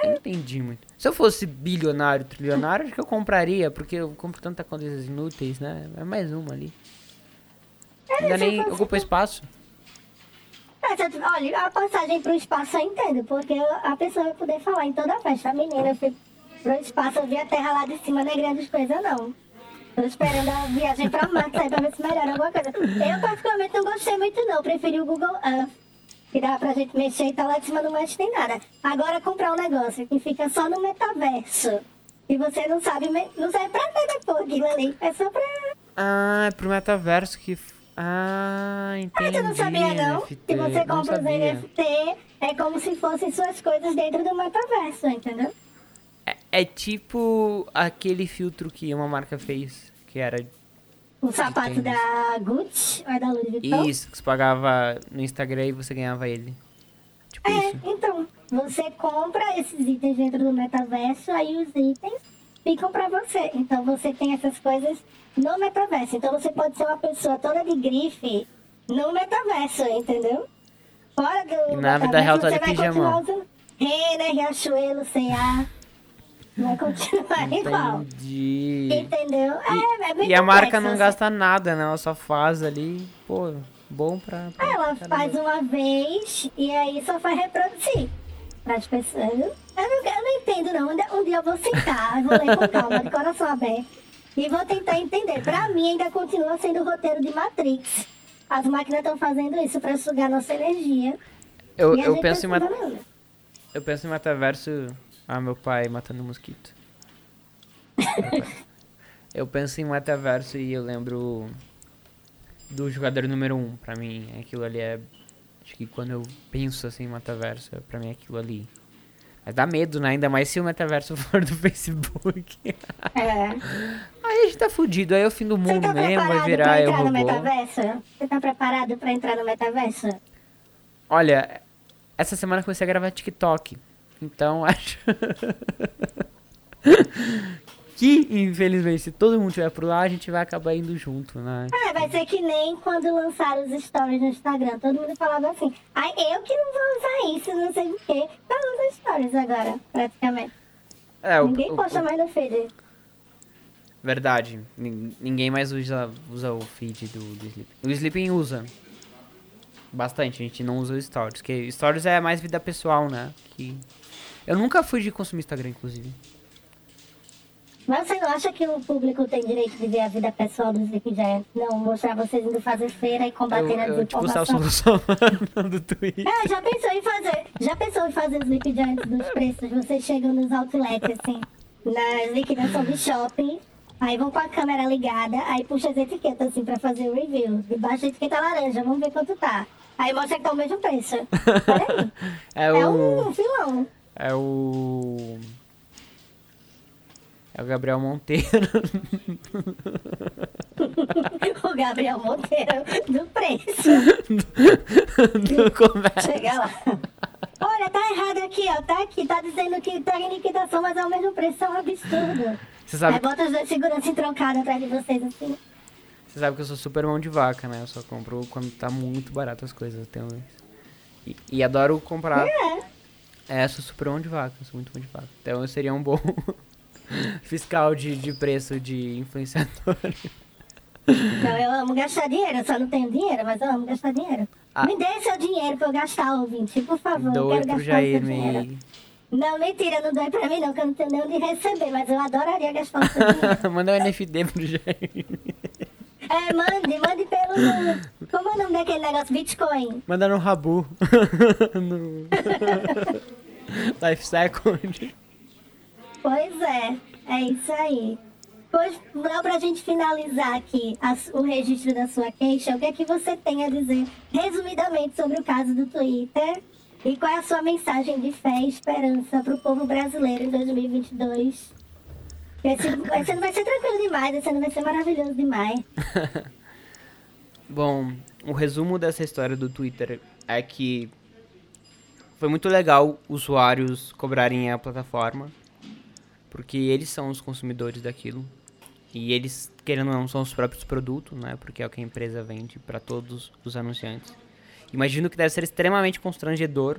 S2: Eu não entendi muito. Se eu fosse bilionário, trilionário, acho que eu compraria, porque eu compro tanta coisas inúteis, né? É mais uma ali. Ainda
S1: se
S2: nem ocupa espaço.
S1: Olha, a passagem pro espaço eu entendo, porque a pessoa vai poder falar em toda a festa. A menina, eu fui pro espaço, eu vi a terra lá de cima, não é grandes coisas, não. Tô esperando a viagem pra Marte sair pra ver se melhora alguma coisa. Eu, particularmente, não gostei muito, não. Preferi o Google Earth, que dá pra gente mexer e tá lá de cima não mexe nem nada. Agora, comprar um negócio que fica só no metaverso, e você não sabe, não serve pra nada, pô, aquilo ali. É só pra...
S2: Ah, é pro metaverso que. Ah,
S1: Ah,
S2: entendi.
S1: você não sabia, não?
S2: NFT.
S1: Se você compra os. NFT, é como se fossem suas coisas dentro do metaverso, entendeu?
S2: É, é tipo aquele filtro que uma marca fez, que era
S1: O sapato da Gucci ou é da Louis Vuitton?
S2: isso, que você pagava no Instagram e você ganhava ele. Tipo
S1: É,
S2: isso.
S1: então, você compra esses itens dentro do metaverso, aí os itens ficam pra você. Então você tem essas coisas no metaverso. Então você pode ser uma pessoa toda de grife no metaverso, entendeu? Fora do
S2: E na vida real tá de
S1: continuar usando Renner, Riachuelo, C&A. Vai continuar igual. Entendeu? é, é bem
S2: E a marca não
S1: assim.
S2: gasta nada, né? Ela só faz ali, pô, bom pra. pra
S1: Ela
S2: cada
S1: faz uma vez e aí só faz reproduzir. Para as pessoas. Eu não, eu não entendo, não. Um dia- eu vou sentar, vou ler com calma, de coração aberto. E vou tentar entender. Pra mim, ainda continua sendo o roteiro de Matrix. As máquinas estão fazendo isso pra sugar nossa energia.
S2: Eu, eu penso uma.
S1: não.
S2: Eu penso em metaverso. Ah, meu pai matando mosquito. eu penso em metaverso e eu lembro do jogador número um. Pra mim, aquilo ali é. Acho que quando eu penso assim em metaverso, é pra mim aquilo ali. Mas dá medo, né? Ainda mais se o metaverso for do Facebook.
S1: É.
S2: Aí a gente tá fudido. Aí é o fim do
S1: Você
S2: mundo
S1: tá
S2: mesmo, vai virar eu robô.
S1: metaverso? Você tá preparado pra entrar no metaverso?
S2: Olha, essa semana eu comecei a gravar TikTok. Então acho. Que, infelizmente, se todo mundo estiver por lá, a gente vai acabar indo junto, né?
S1: É, vai ser que nem quando lançaram os stories no Instagram. Todo mundo falava assim, ai, eu que não vou usar isso, não sei o quê. Tá usando stories agora, praticamente.
S2: É, o,
S1: Ninguém
S2: o-
S1: posta
S2: o-
S1: mais no feed.
S2: Verdade. Nin- Ninguém mais usa, usa o feed do, do Sleeping. O Sleeping usa. Bastante, a gente não usa o Stories. Porque Stories é mais vida pessoal, né? Que... Eu nunca fui de consumir Instagram, inclusive.
S1: Mas você não acha que o público tem direito de ver a vida pessoal dos Giants? Não, mostrar vocês indo fazer feira e combater a
S2: Eu, tipo, Celso
S1: desinformação.
S2: Russomano do Twitter.
S1: É, já pensou em fazer? Já pensou em fazer os Sleep Giants dos preços? Vocês chegam nos outlets, assim, na liquidação de shopping, aí vão com a câmera ligada, aí puxa as etiquetas, assim, pra fazer o review. Debaixo da etiqueta laranja, vamos ver quanto tá. Aí mostra que tá o mesmo preço. Olha aí.
S2: É
S1: É
S2: o.
S1: um filão.
S2: É o. É o Gabriel Monteiro.
S1: O Gabriel Monteiro do preço.
S2: do comércio.
S1: Chega lá. Olha, tá errado aqui, ó. Tá aqui, tá dizendo que tá em liquidação, mas é o mesmo preço, é um absurdo.
S2: Você sabe,
S1: Aí bota os dois segurança entroncado atrás de vocês, assim.
S2: você sabe que eu sou super mão de vaca, né? Eu só compro quando tá muito barato as coisas. Eu tenho... e, e adoro comprar.
S1: É.
S2: É, sou super mão de vaca, sou muito mão de vaca. Então eu seria um bom fiscal de, de preço de influenciador.
S1: Não, eu amo gastar dinheiro, eu só não tenho dinheiro, mas eu amo gastar dinheiro.
S2: Ah.
S1: Me dê seu dinheiro pra eu gastar, ouvinte, por favor.
S2: Doe pro Jair me.
S1: Não, mentira, não doe pra mim não, que eu não tenho nem onde receber, mas eu adoraria gastar o seu dinheiro.
S2: Manda um NFT pro Jair.
S1: É, mande, mande pelo... Como é o nome daquele negócio? Bitcoin.
S2: Manda no Rabu. no... Life Second.
S1: Pois é, é isso aí. Pois, não, pra gente finalizar aqui as- o registro da sua queixa, o que é que você tem a dizer resumidamente sobre o caso do Twitter? E qual é a sua mensagem de fé e esperança pro povo brasileiro em 2022? Esse, esse ano vai ser tranquilo demais, esse ano vai ser maravilhoso demais.
S2: Bom, o resumo dessa história do Twitter é que foi muito legal usuários cobrarem a plataforma, porque eles são os consumidores daquilo. E eles, querendo ou não, são os próprios produtos, né? Porque é o que a empresa vende para todos os anunciantes. Imagino que deve ser extremamente constrangedor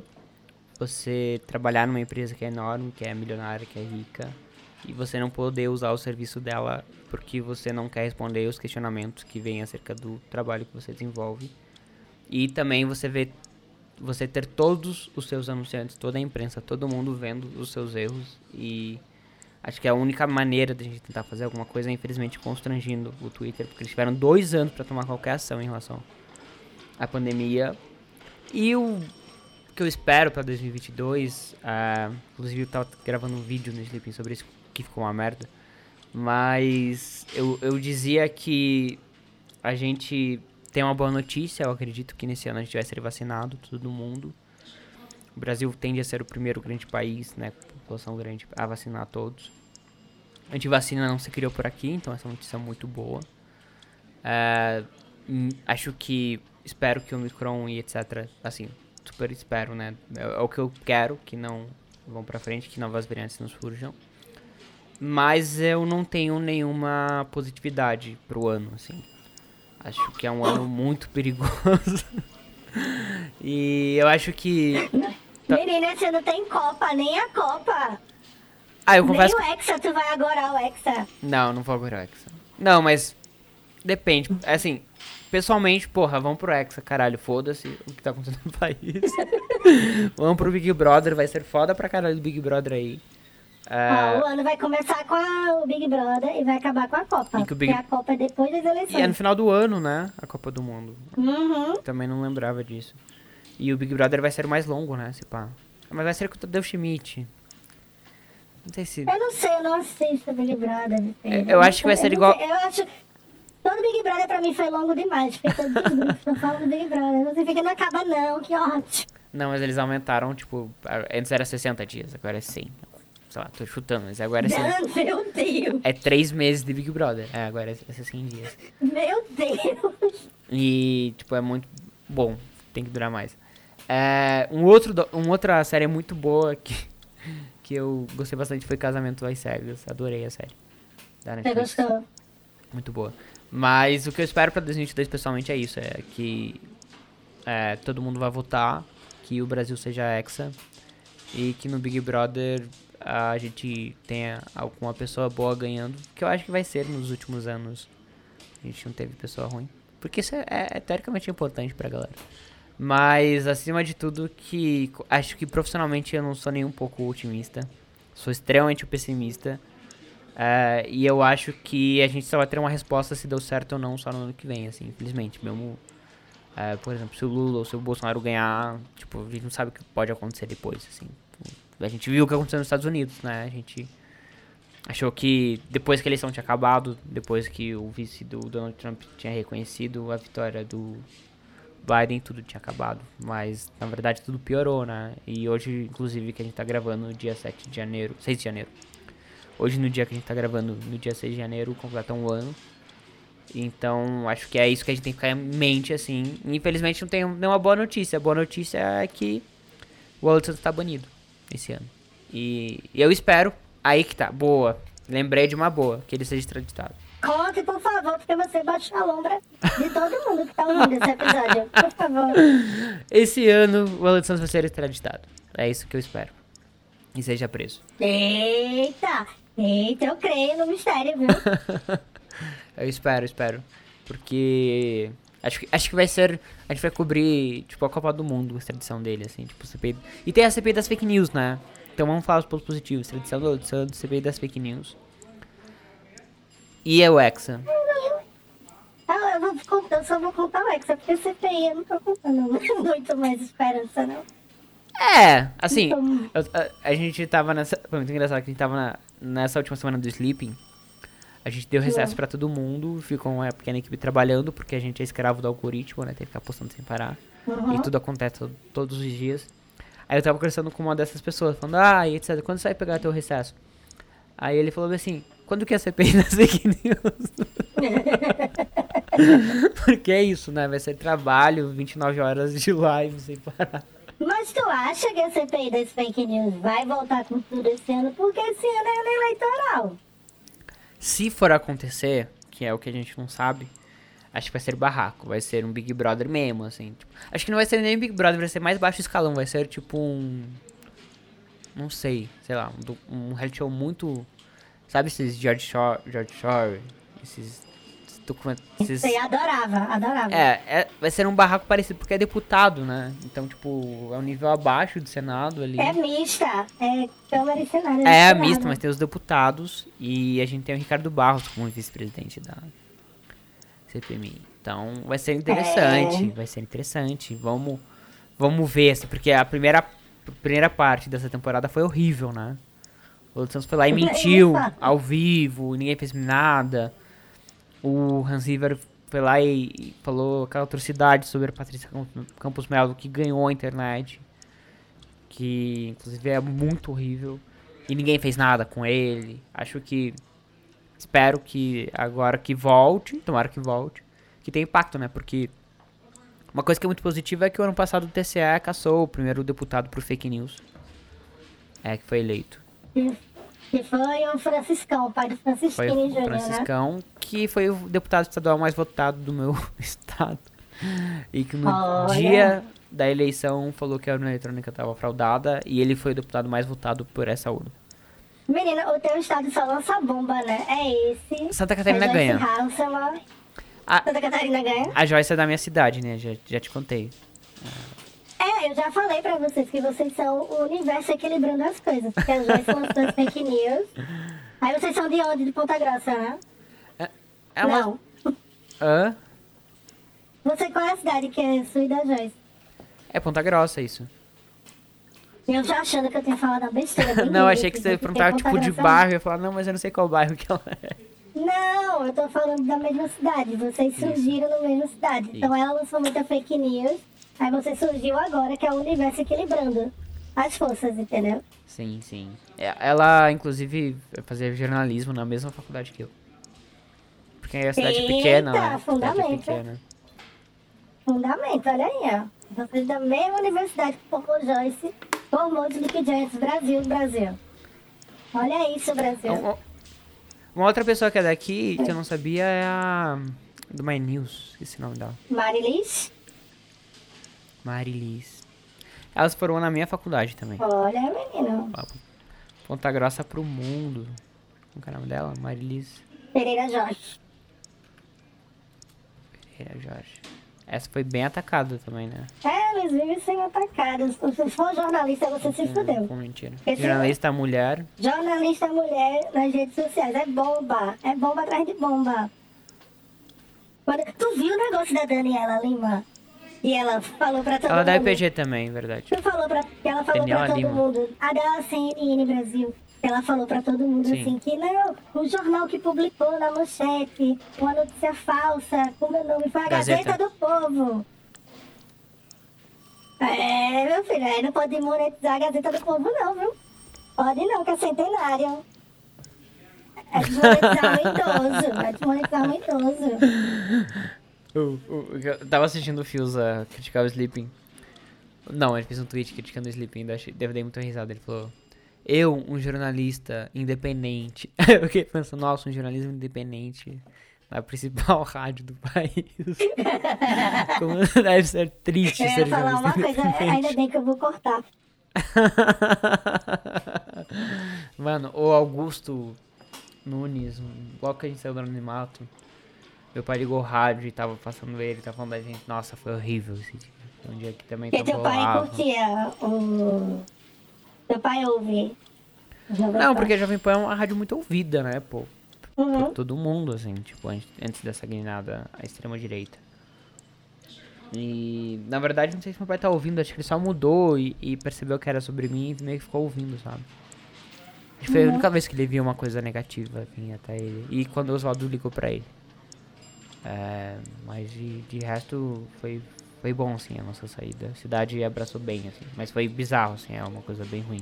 S2: você trabalhar numa empresa que é enorme, que é milionária, que é rica, e você não poder usar o serviço dela porque você não quer responder os questionamentos que vêm acerca do trabalho que você desenvolve. E também você vê você ter todos os seus anunciantes, toda a imprensa, todo mundo vendo os seus erros e acho que a única maneira de a gente tentar fazer alguma coisa é infelizmente constrangindo o Twitter, porque eles tiveram dois anos para tomar qualquer ação em relação à pandemia. E o que eu espero para 2022, ah, inclusive eu tava gravando um vídeo no Sleeping sobre isso, que ficou uma merda, mas eu, eu dizia que a gente tem uma boa notícia, eu acredito que nesse ano a gente vai ser vacinado, todo mundo. O Brasil tende a ser o primeiro grande país, né, população grande, a vacinar todos. A antivacina não se criou por aqui, então essa é notícia muito boa. É, hum, acho que, espero que o Omicron e etc, assim, super espero, né, é, é o que eu quero, que não vão pra frente, que novas variantes não surjam. Mas eu não tenho nenhuma positividade pro ano, assim. Acho que é um ano muito perigoso. e eu acho que. Tá.
S1: Menina, você não tem Copa, nem a Copa.
S2: Ah, eu
S1: Nem
S2: confesso.
S1: o Hexa, tu vai agora o Hexa.
S2: Não, não vou agora o Hexa. Não, mas. Depende. Assim, pessoalmente, porra, vamos pro Hexa, caralho. Foda-se o que tá acontecendo no país. vamos pro Big Brother, vai ser foda pra caralho do Big Brother aí. É,
S1: o ano vai começar com a- o Big Brother e vai acabar com a Copa.
S2: E o Big-
S1: Porque a Copa é depois das
S2: e é no
S1: eleições.
S2: final do ano, né? A Copa do Mundo.
S1: Uhum.
S2: Também não lembrava disso. E o Big Brother vai ser o mais longo, né? Se pá. Mas vai ser com o Tadeu Schmidt. Não sei se.
S1: Eu não sei, eu não assisto Big Brother. filho.
S2: Eu acho que vai
S1: Eu
S2: ser
S1: não
S2: igual-
S1: sei, Eu acho. Todo Big Brother pra mim foi longo demais, porque todos os grupos estão falando do Big Brother. Você fica, não acaba não, que ótimo.
S2: Não, mas eles aumentaram, tipo. Antes era 60 dias, agora é 100. Sei lá, tô chutando, mas agora é 100.
S1: Meu Deus,
S2: É 3 meses de Big Brother. É, agora é é 100 dias.
S1: meu Deus.
S2: E, tipo, é muito bom. Tem que durar mais. É, um outro, uma outra série muito boa que que eu gostei bastante foi Casamento às Cegas. Adorei a série. Da
S1: Você
S2: Netflix.
S1: gostou?
S2: Muito boa. Mas o que eu espero pra 2022 pessoalmente é isso, é que é, todo mundo vai votar, que o Brasil seja hexa e que no Big Brother a gente tenha alguma pessoa boa ganhando, que eu acho que vai ser nos últimos anos. A gente não teve pessoa ruim. Porque isso é, é teoricamente importante pra galera. Mas, acima de tudo, que acho que profissionalmente eu não sou nem um pouco otimista. Sou extremamente pessimista. É, e eu acho que a gente só vai ter uma resposta se deu certo ou não só no ano que vem, assim, infelizmente. Mesmo, é, por exemplo, se o Lula ou se o Bolsonaro ganhar, tipo, a gente não sabe o que pode acontecer depois, assim. A gente viu o que aconteceu nos Estados Unidos, né? A gente achou que depois que a eleição tinha acabado, depois que o vice do Donald Trump tinha reconhecido a vitória do Biden, tudo tinha acabado. Mas, na verdade, tudo piorou, né? E hoje, inclusive, que a gente tá gravando no dia 7 de janeiro, 6 de janeiro. Hoje, no dia que a gente tá gravando, no dia 6 de janeiro, completa um ano. Então, acho que é isso que a gente tem que ficar em mente, assim. Infelizmente, não tem nenhuma boa notícia. A boa notícia é que o Alisson tá banido esse ano. E eu espero, aí que tá, boa. Lembrei de uma boa, que ele seja extraditado.
S1: Conte, por favor, porque você bate a lombra de todo mundo que tá ouvindo esse episódio. Por favor.
S2: Esse ano, o Santos vai ser extraditado. É isso que eu espero. E seja preso.
S1: Eita! Eita, eu creio no mistério, viu?
S2: Eu espero, espero. Porque. Acho que, acho que vai ser. A gente vai cobrir, tipo, a Copa do Mundo, a extradição dele, assim, tipo, CPI. E tem a CPI das fake news, né? Então vamos falar os pontos positivos. Extradição do Santos, CPI das fake news. E é o Hexa.
S1: Eu, vou eu só vou contar o Hexa, porque CPI eu não tô contando muito mais esperança, não.
S2: É, assim,
S1: Então-
S2: eu- a, a gente tava nessa. Foi muito engraçado que a gente tava na- nessa última semana do Sleeping. A gente deu recesso pra todo mundo, ficou uma pequena equipe trabalhando, porque a gente é escravo do algoritmo, né? Tem que ficar postando sem parar. E tudo acontece to- todos os dias. Aí eu tava conversando com uma dessas pessoas, falando, ah, e etc, quando você vai pegar teu recesso? Aí ele falou assim, quando que é CPI das fake news? porque é isso, né? Vai ser trabalho, 29 horas de live sem parar.
S1: Mas tu acha que a CPI das fake news vai voltar com tudo esse ano? Porque esse ano é ano eleitoral.
S2: Se for acontecer, que é o que a gente não sabe, acho que vai ser barraco. Vai ser um Big Brother mesmo, assim. tipo, acho que não vai ser nem Big Brother, vai ser mais baixo escalão. Vai ser tipo um. Não sei, sei lá, um, um reality show muito. Sabe esses George Shore, George Shore esses documentos. Esses,
S1: adorava, adorava.
S2: é, é, vai ser um barraco parecido, porque é deputado, né? Então, tipo, é um nível abaixo do Senado ali.
S1: É mista, é Câmara e Senado.
S2: É,
S1: misturado.
S2: mista, mas tem os deputados e a gente tem o Ricardo Barros como vice-presidente da CPMI. Então vai ser interessante,
S1: É.
S2: vai ser interessante. Vamos, vamos ver, assim, porque a primeira, a primeira parte dessa temporada foi horrível, né? O Santos foi lá e
S1: É,
S2: mentiu ao vivo, ninguém fez nada. O Hans River foi lá e, falou aquela atrocidade sobre a Patrícia Campos- Melo que ganhou a internet. Que inclusive é muito horrível. E ninguém fez nada com ele. Acho que. Espero que agora que volte, tomara que volte, que tenha impacto, né? Porque uma coisa que é muito positiva é que o ano passado o TCE caçou o primeiro deputado por fake news. É, que foi eleito.
S1: Que foi o Franciscão, o pai do
S2: Foi
S1: Francisquinho
S2: o
S1: Júnior, né?
S2: Franciscão, que foi o deputado estadual mais votado do meu estado. E que no
S1: Olha.
S2: dia da eleição falou que a urna eletrônica estava fraudada e ele foi o deputado mais votado por essa urna.
S1: Menina, o teu estado só lança bomba, né? É esse.
S2: Santa Catarina ganha.
S1: Hasselman.
S2: A,
S1: Santa Catarina ganha?
S2: a Joyce é da minha cidade, né? Já, já te contei.
S1: É, eu já falei pra vocês que vocês são o universo equilibrando as coisas. Porque a Joyce lançou as fake news. Aí vocês são de onde? De Ponta Grossa, né?
S2: É uma...
S1: Não.
S2: Hã?
S1: Você qual é a cidade que é sua e da Joyce?
S2: É Ponta Grossa isso.
S1: Eu já achando que eu tinha falado uma besteira.
S2: não, achei que você ia perguntar tipo de
S1: Grossa-
S2: bairro. Eu ia falar, não, mas eu não sei qual bairro que ela é.
S1: Não, eu tô falando da mesma cidade. Vocês surgiram na mesma cidade. Então ela lançou muita fake news. Aí você surgiu agora, que é o universo equilibrando as forças, entendeu?
S2: Sim, sim. É, Ela, inclusive, fazia jornalismo na mesma faculdade que eu. Porque é cidade
S1: Eita,
S2: pequena, né? Cidade
S1: fundamento.
S2: pequena.
S1: Fundamento, olha aí, ó. Vocês da mesma universidade que o Popo Joyce Formou Sleep Giants Brasil, Brasil. Olha isso, Brasil.
S2: Uma- Uma outra pessoa que é daqui, que eu não sabia, é a... Do My News, esse nome dela.
S1: Marilis,
S2: Marilis. Elas foram na minha faculdade também.
S1: olha, menino.
S2: Ponta Grossa pro mundo. Como que é o nome dela? Marilis
S1: Pereira Jorge.
S2: Pereira Jorge. Essa foi bem atacada também, né?
S1: É, eles vivem sendo atacados. Se for jornalista, você se fudeu.
S2: Com mentira.
S1: Esse
S2: Jornalista mulher.
S1: Jornalista mulher nas redes sociais. É bomba. É bomba atrás de bomba. Tu viu o negócio da Daniela Lima? E ela falou pra todo
S2: Ela é da
S1: mundo.
S2: EPG também, verdade.
S1: Tu falou pra, ela falou
S2: Daniela
S1: pra todo
S2: Lima.
S1: mundo. A da CNN Brasil. Ela falou pra todo mundo
S2: Sim.
S1: assim que não, o jornal que publicou na manchete uma notícia falsa com meu nome foi a
S2: Gazeta.
S1: Gazeta, do Povo. É, meu filho, aí não pode monetizar a Gazeta do Povo não, viu? Pode não, que é centenário. É desmonetizar um idoso. É desmonetizar um idoso.
S2: Eu tava assistindo o Fios a criticar o Sleeping. Não, ele fez um tweet criticando o Sleeping. Deve dar muita risada. Ele falou: Eu, um jornalista independente. Eu fiquei pensando, nossa, um jornalismo independente na principal rádio do país. Como deve ser triste
S1: Eu
S2: ser
S1: ia falar uma
S2: jornalista
S1: coisa, ainda bem que eu vou cortar.
S2: Mano, o Augusto Nunes, logo que a gente saiu do anonimato, meu pai ligou o rádio e tava passando ele, tava falando da gente. Nossa, foi horrível esse dia. Um dia que também
S1: Porque
S2: tava
S1: teu pai curtia o. Teu pai ouve.
S2: Não, porque a Jovem Pan é uma rádio muito ouvida, né, pô? Por
S1: Uhum.
S2: todo mundo, assim, tipo, antes, dessa guinada à extrema-direita. E, na verdade, não sei se meu pai tá ouvindo, acho que ele só mudou e, e percebeu que era sobre mim e meio que ficou ouvindo, sabe? Acho que foi a única vez que ele viu uma coisa negativa vir até ele. E quando o Oswaldo ligou pra ele. É, mas de, de resto, foi, foi bom, assim, a nossa saída. A cidade abraçou bem, assim. Mas foi bizarro, assim, é uma coisa bem ruim.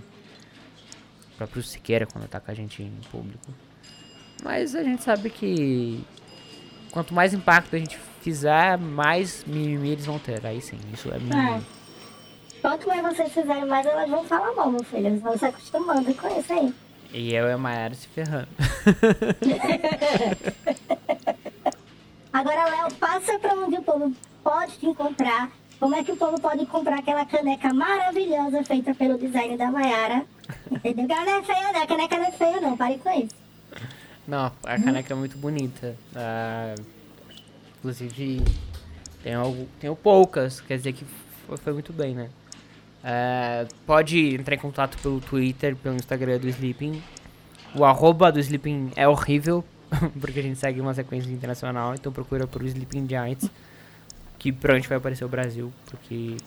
S2: O próprio Siqueira, quando ataca a gente em público. Mas a gente sabe que quanto mais impacto a gente fizer, mais mimimi eles vão ter. Aí sim, isso é mimimi.
S1: Quanto mais vocês fizerem mais, elas vão falar mal, meu filho. Eles vão se acostumando com isso aí.
S2: E eu e a Mayara se ferrando.
S1: Agora, Léo, passa pra onde o povo pode te encontrar. Como é que o povo pode comprar aquela caneca maravilhosa feita pelo design da Mayara? Entendeu? Ela não é feia, não. A caneca não é feia, não. Pare com isso.
S2: Não, a caneca é muito bonita. Ah, inclusive, tenho, algo, tenho poucas, quer dizer que foi, foi muito bem, né? Ah, pode entrar em contato pelo Twitter, pelo Instagram do Sleeping. O arroba do Sleeping é horrível, porque a gente segue uma sequência internacional, então procura por Sleeping Giants, que provavelmente vai aparecer o Brasil, porque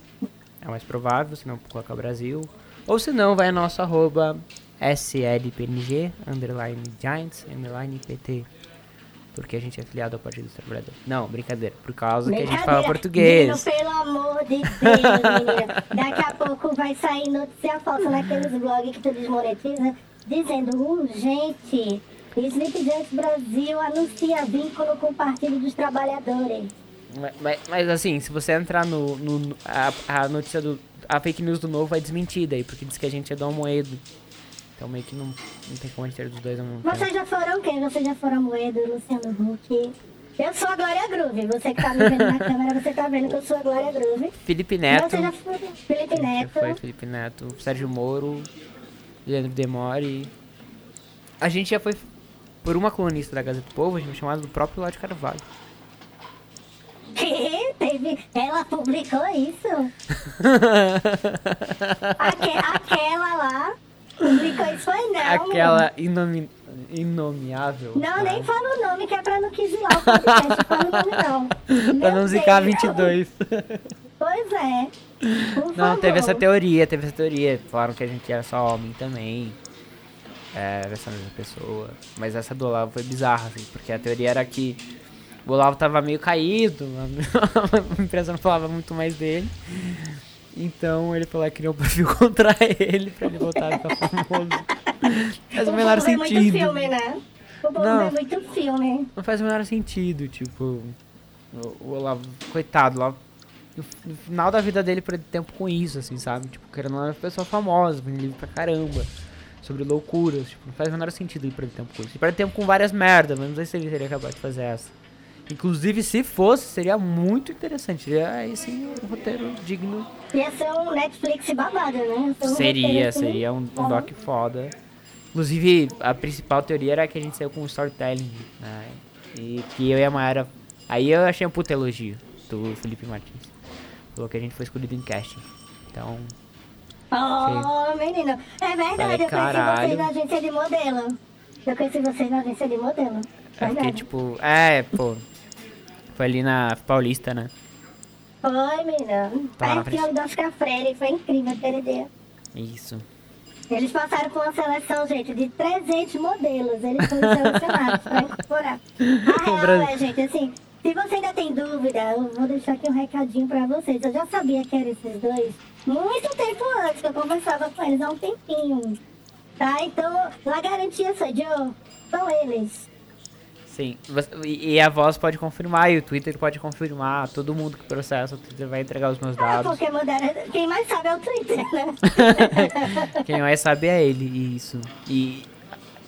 S2: é mais provável, se não coloca Brasil. Ou se não, vai a nosso arroba SLPNG, underline Giants, underline PT. Porque a gente é afiliado ao Partido dos Trabalhadores. Não, brincadeira. Por causa que a gente fala português.
S1: Menino, pelo amor de Deus, menina. Daqui a pouco vai sair notícia falsa naqueles blogs que tu desmonetiza, dizendo urgente. Sleep Giants Brasil anuncia vínculo com o Partido dos Trabalhadores.
S2: Mas, mas- assim, se você entrar no. no- a, a notícia do. A fake news do novo vai desmentir daí, porque diz que a gente é do Almoedo. Então meio que não, não tem como a gente ter dos dois ao mesmo tempo.
S1: Vocês já foram quem? Vocês já foram Moedo, Luciano Huck? Eu sou a Glória Groove. Você que tá me vendo na câmera, você tá vendo que eu sou a Glória Groove.
S2: Felipe Neto.
S1: Você já foi Felipe
S2: Já
S1: Neto.
S2: foi Felipe Neto, Sérgio Moro, Leandro Demore. A gente já foi por uma colunista da Gazeta do Povo, a gente foi chamado do próprio Lorde Carvalho.
S1: Ela publicou isso? Aque... Aquela lá publicou isso, foi não.
S2: Aquela inomi... inomeável.
S1: Não,
S2: né?
S1: nem fala o nome, que é pra não quisilar o podcast. fala o nome não.
S2: Pra não zicar
S1: Deus.
S2: 22.
S1: Pois é. Por
S2: Não,
S1: favor.
S2: teve essa teoria, teve essa teoria. Falaram que a gente era só homem também. É, essa mesma pessoa. Mas essa do Olavo foi bizarra, assim, porque a teoria era que o Olavo tava meio caído, a empresa não falava muito mais dele. Então ele falou que queria um perfil contra ele pra ele voltar a ficar famoso. Faz o menor sentido.
S1: filme, né? O
S2: Não.
S1: vê muito filme.
S2: Não faz o menor sentido, tipo. O, Olavo, coitado, lá. no, final da vida dele perder tempo com isso, assim, sabe? Tipo, querendo uma pessoa famosa, livro pra caramba. Sobre loucuras, tipo, não faz o menor sentido ele perder tempo com isso. Ele perde tempo com várias merdas, mas não sei se ele teria capaz de fazer essa. Inclusive, se fosse, seria muito interessante. Seria aí sim um roteiro digno.
S1: Ia ser um Netflix babado, né? Ia ser um
S2: Seria,
S1: assim,
S2: seria um, um doc foda. Inclusive, a principal teoria era que a gente saiu com storytelling, né? E que eu e a Mayara. Aí eu achei um puta elogio do Felipe Martins. Falou que a gente foi escolhido em casting. Então,
S1: Oh, menino. É verdade,
S2: Falei,
S1: eu conheci
S2: caralho.
S1: vocês na agência de modelo. Eu conheci vocês na agência de modelo.
S2: eu
S1: Verdade.
S2: tipo. É, pô. Foi ali na Paulista, né?
S1: Foi, menino.
S2: Tá
S1: Pertinho do Oscar Freire. Foi incrível aquele dia.
S2: Isso.
S1: Eles passaram por uma seleção, gente, de 300 modelos. Eles foram selecionados pra incorporar. A real é, gente, assim, se você ainda tem dúvida, eu vou deixar aqui um recadinho pra vocês. Eu já sabia que eram esses dois muito tempo antes, que eu conversava com eles há um tempinho. Tá? Então, a garantia sou eu. São eles.
S2: Sim. E a voz pode confirmar, e o Twitter pode confirmar. Todo mundo que processa, o Twitter vai entregar os meus
S1: É,
S2: dados.
S1: porque mudaram. Quem mais sabe é o Twitter, né?
S2: Quem mais sabe é ele, isso. E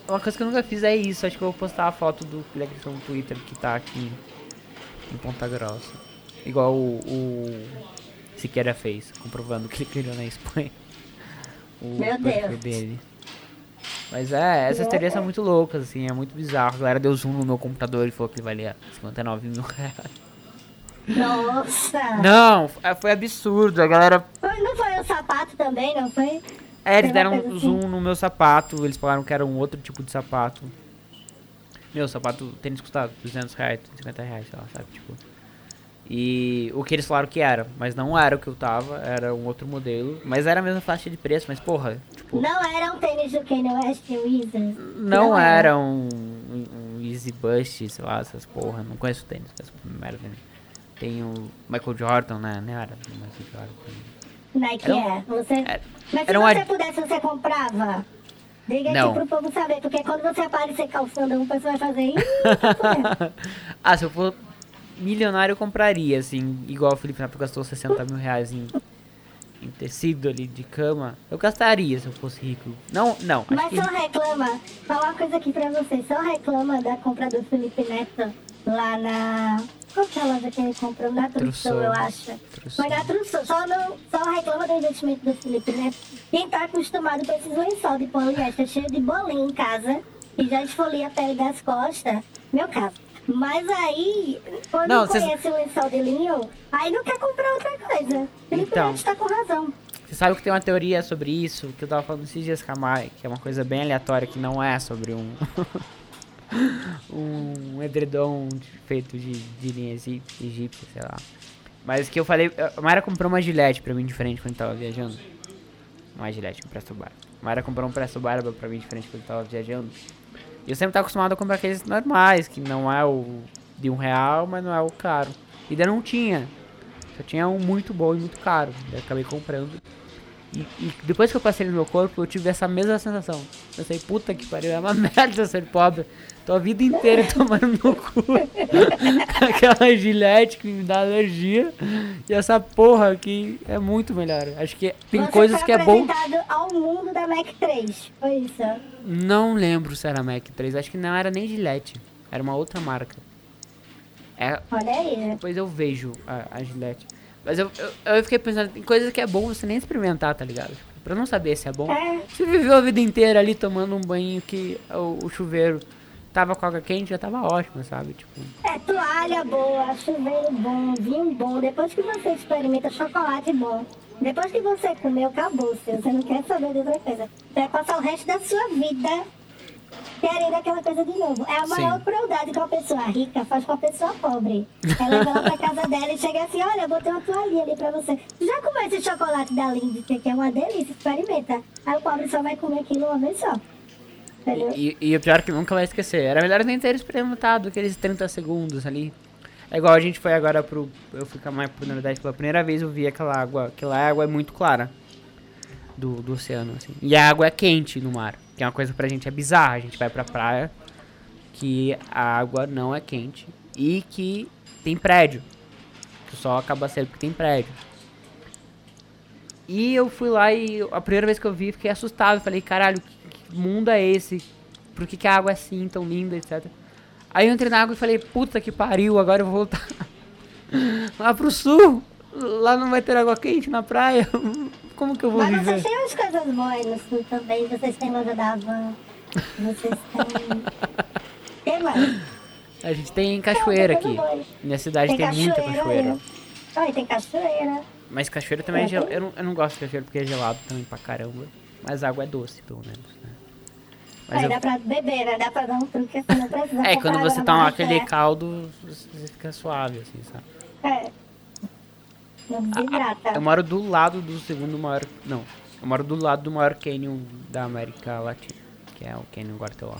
S2: uma coisa que eu nunca fiz é isso. Acho que eu vou postar a foto do Clegerson no Twitter que tá aqui em Ponta Grossa. Igual o, o Siqueira fez, comprovando que ele criou na Espanha. O
S1: Meu Deus.
S2: dele. Mas é, essas
S1: Meu
S2: teorias são muito loucas, assim, é muito bizarro. A galera deu zoom no meu computador e falou que ele valia 59 mil reais.
S1: Nossa!
S2: Não, f- foi absurdo. A galera
S1: Não foi o sapato também, não foi?
S2: É, eles deram um
S1: assim.
S2: zoom no meu sapato, eles falaram que era um outro tipo de sapato. Meu, sapato, tênis custava 200 reais, 250 reais, sei lá, sabe, tipo. E o que eles falaram que era, mas não era o que eu tava, era um outro modelo, mas era a mesma faixa de preço, mas porra, tipo,
S1: Não era um tênis do Kanye West e Wizards.
S2: não era um, um, um Easy Bust, sei lá, essas porra, não conheço tênis, conheço merda tênis. Tem o Michael Jordan, né, não era o Michael Jordan.
S1: Nike
S2: Era um-
S1: é. Você...
S2: era-
S1: Mas se
S2: era
S1: você
S2: ad-
S1: pudesse, você comprava? Diga
S2: Não.
S1: aqui pro povo saber, porque quando você aparecer calçando um, o pessoal vai fazer. Fudendo."
S2: ah, se eu for milionário, eu compraria, assim, igual o Felipe Neto gastou 60 mil reais em, em tecido ali de cama. Eu gastaria se eu fosse rico. Não, não.
S1: Mas
S2: que-
S1: só reclama, falar uma coisa aqui pra você, só reclama da compra do Felipe Neto lá na. Qual que é a loja que ele comprou? Na Trussou. eu acho.
S2: Trussou.
S1: Foi na Trussou, só, não, só reclama do investimento do Felipe Neto. Quem tá acostumado com esses lençol de poliéster cheio de bolinha em casa e já esfolia a pele das costas, meu caso. Mas aí, quando
S2: Não, cês-
S1: conhece o lençol de linho, aí não quer comprar outra coisa. Felipe
S2: Então.
S1: Tá com razão.
S2: Você sabe que tem uma teoria sobre isso, que eu tava falando esses dias com a Mai, que é uma coisa bem aleatória, que não é sobre um. um edredom feito de, de linha egí- egípcia, sei lá. Mas que eu falei. A Mayra comprou uma gilete pra mim diferente quando tava viajando. É gilete, um presto barba. A Mayra comprou um presto barba pra mim diferente quando tava viajando. Eu sempre tava acostumado a comprar aqueles normais, que não é o de um real, mas não é o caro. E daí não tinha. Só tinha um muito bom e muito caro. Daí eu acabei comprando. E, e depois que eu passei no meu corpo, eu tive essa mesma sensação. Pensei, puta que pariu, é uma merda ser pobre. Tô a vida inteira tomando no cu. Aquela gilete que me dá alergia. E essa porra aqui é muito melhor. Acho que tem
S1: Você
S2: coisas
S1: foi
S2: que é bom.
S1: ao mundo da Mac 3. Foi isso.
S2: Não lembro se era Mac 3. Acho que não era nem gilete. Era uma outra marca. É,
S1: Olha aí. né?
S2: depois eu vejo a, a gilete. Mas eu, eu, eu fiquei pensando, tem coisas que é bom você nem experimentar, tá ligado? Pra não saber se é bom.
S1: É.
S2: Você viveu a vida inteira ali tomando um banho que o, o chuveiro tava com água quente, já tava ótimo, sabe? Tipo,
S1: É toalha boa, chuveiro bom, vinho bom. Depois que você experimenta chocolate bom, depois que você comeu, acabou. -se. Você não quer saber de outra coisa. Você vai passar o resto da sua vida querendo aquela coisa de novo. É a maior
S2: Sim.
S1: crueldade que uma pessoa rica faz com a pessoa pobre. Ela leva ela pra casa dela e chega assim, olha, eu botei uma toalhinha ali pra você. Tu já comeu esse chocolate da Lindt, que é uma delícia, experimenta. Aí o pobre só vai comer aquilo uma vez só.
S2: E, e o pior é que nunca vai esquecer. Era melhor nem ter experimentado aqueles 30 segundos ali. É igual a gente foi agora pro. Eu fui com a Maia pro Nordeste pela primeira vez, eu vi aquela água. Aquela água é muito clara. Do, do oceano, assim. E a água é quente no mar. Que é uma coisa pra gente é bizarra. A gente vai pra praia que a água não é quente e que tem prédio. que sol acaba cedo porque tem prédio. E eu fui lá e a primeira vez que eu vi, fiquei assustado. Falei, caralho, que mundo é esse? Por que, que a água é assim, tão linda, etc. Aí eu entrei na água e falei, puta que pariu, agora eu vou voltar lá pro sul. Lá não vai ter água quente na praia. Como que eu vou
S1: Mas
S2: viver?
S1: vocês têm umas coisas boas também. Vocês têm loja da Havan. Vocês têm. que mais?
S2: A gente tem cachoeira
S1: Não, tem
S2: aqui.
S1: coisa boa.
S2: Minha cidade tem, muita cachoeira.
S1: Olha, tem cachoeira.
S2: Mas cachoeira também é
S1: É, tem-
S2: eu, não, eu não gosto de cachoeira porque é gelado também pra caramba. Mas a água é doce, pelo menos, né? Mas
S1: Aí
S2: eu-
S1: dá pra beber, né? Dá pra dar um truque assim, não precisa
S2: É, quando você toma aquele
S1: maré.
S2: caldo, você fica suave, assim, sabe?
S1: É. Não desidrata.
S2: Eu moro do lado do segundo maior. Não. Eu moro do lado do maior canyon da América Latina, que é o Canyon Guarteló.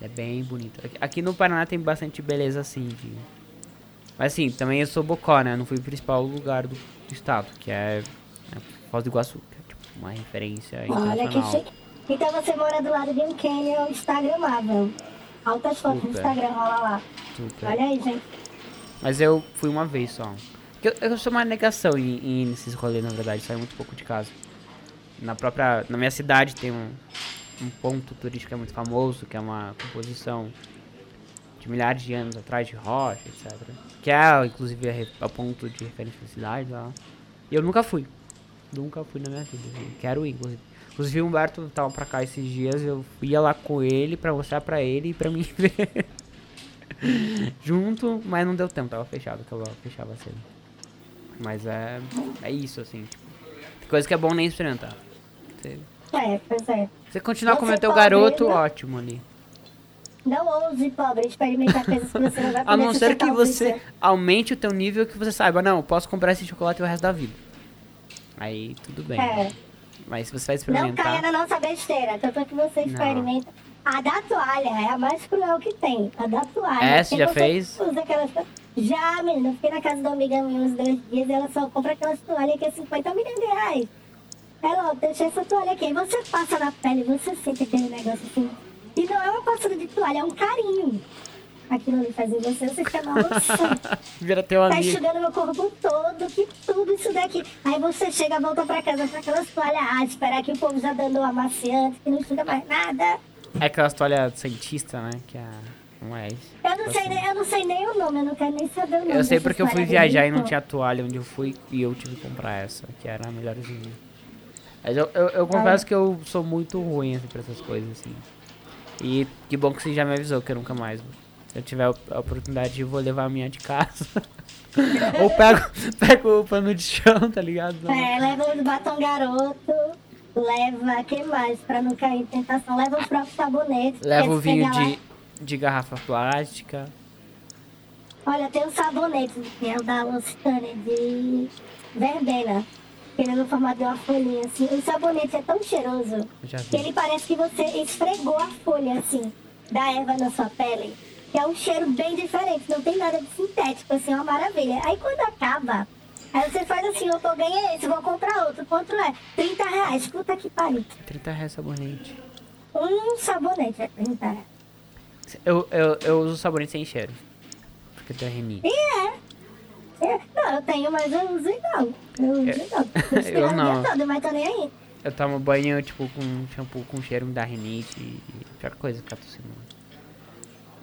S2: É bem bonito. Aqui- no Paraná tem bastante beleza assim. De... Mas assim, também eu sou Bocó, né? Eu não fui o principal lugar do, do estado, que é, é Foz do Iguaçu, que é tipo uma referência
S1: Olha que
S2: internacional.
S1: chique. Então você mora do lado de um canyon instagramável. Altas fotos no
S2: Super.
S1: Instagram, rola lá.
S2: Super.
S1: Olha aí, gente.
S2: Mas eu fui uma vez só. Eu, eu sou uma negação em, em ir nesses rolês, na verdade, saio muito pouco de casa. Na própria. Na minha cidade tem um, um ponto turístico que é muito famoso, que é uma composição de milhares de anos atrás de rocha, etc. Que é, inclusive, a, a ponto de referência da cidade lá. E eu nunca fui. Nunca fui na minha vida. Quero ir, inclusive. Inclusive o Humberto tava pra cá esses dias, eu ia lá com ele pra mostrar pra ele e pra mim ver junto, mas não deu tempo, tava fechado, que eu fechava cedo. Mas é, é isso, assim, tipo, coisa que é bom nem experimentar. Você,
S1: É, pois é.
S2: você continuar
S1: Você
S2: como teu garoto,
S1: né?
S2: ótimo ali.
S1: Não ouse, pobre, experimentar coisas que você não vai poder
S2: A não ser que
S1: o
S2: você
S1: suficiente.
S2: aumente o teu nível que você saiba, não, posso comprar esse chocolate o resto da vida. Aí tudo bem.
S1: É.
S2: Mas se você vai
S1: Não caia
S2: experimentar.
S1: na nossa besteira. Tanto que você experimenta. A da toalha é a mais cruel que tem. A da toalha.
S2: É, você
S1: Porque
S2: já fez?
S1: Usa aquelas... Já, menina. Eu fiquei na casa uma amiga minha uns dois dias e ela só compra aquelas toalhas que é 50 milhões de reais. Ela, ó, deixa essa toalha aqui. Aí você passa na pele, você sente aquele negócio assim. E não é uma passada de toalha, é um carinho. Aquilo ali faz em você, você fica, nossa.
S2: Vira teu
S1: Tá
S2: amigo.
S1: enxugando meu corpo todo, que tudo isso daqui. Aí você chega, volta pra casa com aquelas toalhas, ah, esperar que o povo já dando amaciante, que não enxuga mais nada.
S2: É aquelas toalhas cientista, né? Que a. Não é isso.
S1: Eu não, sei, nem- eu não sei nem o nome, eu não quero nem saber o nome.
S2: Eu sei porque eu fui viajar e não
S1: então.
S2: tinha toalha onde eu fui e eu tive que comprar essa, que era a melhorzinha. Mas eu, eu, eu confesso que eu sou muito ruim assim, pra essas coisas, assim. E que bom que você já me avisou que eu nunca mais. Se eu tiver a oportunidade, eu vou levar a minha de casa. Ou pego, pego o pano de chão, tá ligado?
S1: É, leva os batom garoto, leva, que mais, pra não cair em tentação? Leva os próprios sabonetes.
S2: Leva o vinho
S1: lá-
S2: de, de garrafa plástica.
S1: Olha, tem um sabonete, que é o da Lucitânia, de verbena. Que ele é no formato de uma folhinha, assim. O sabonete é tão cheiroso que ele parece que você esfregou a folha, assim, da erva na sua pele. Que é um cheiro bem diferente, não tem nada de sintético, assim, é uma maravilha. Aí quando acaba, aí você faz assim, eu tô ganhei esse, vou comprar outro. Quanto é? 30 reais, puta que pariu.
S2: 30 reais sabonete.
S1: Um sabonete é 30 reais.
S2: Eu, eu, eu uso sabonete sem cheiro. Porque eu tenho rinite.
S1: E é. É, Não, eu tenho, mas eu uso igual. Eu uso igual.
S2: eu
S1: espero o dia
S2: não.
S1: todo, mas tô nem aí.
S2: Eu tomo banho, tipo, com shampoo com cheiro dá rinite e e pior coisa ficar tossindo.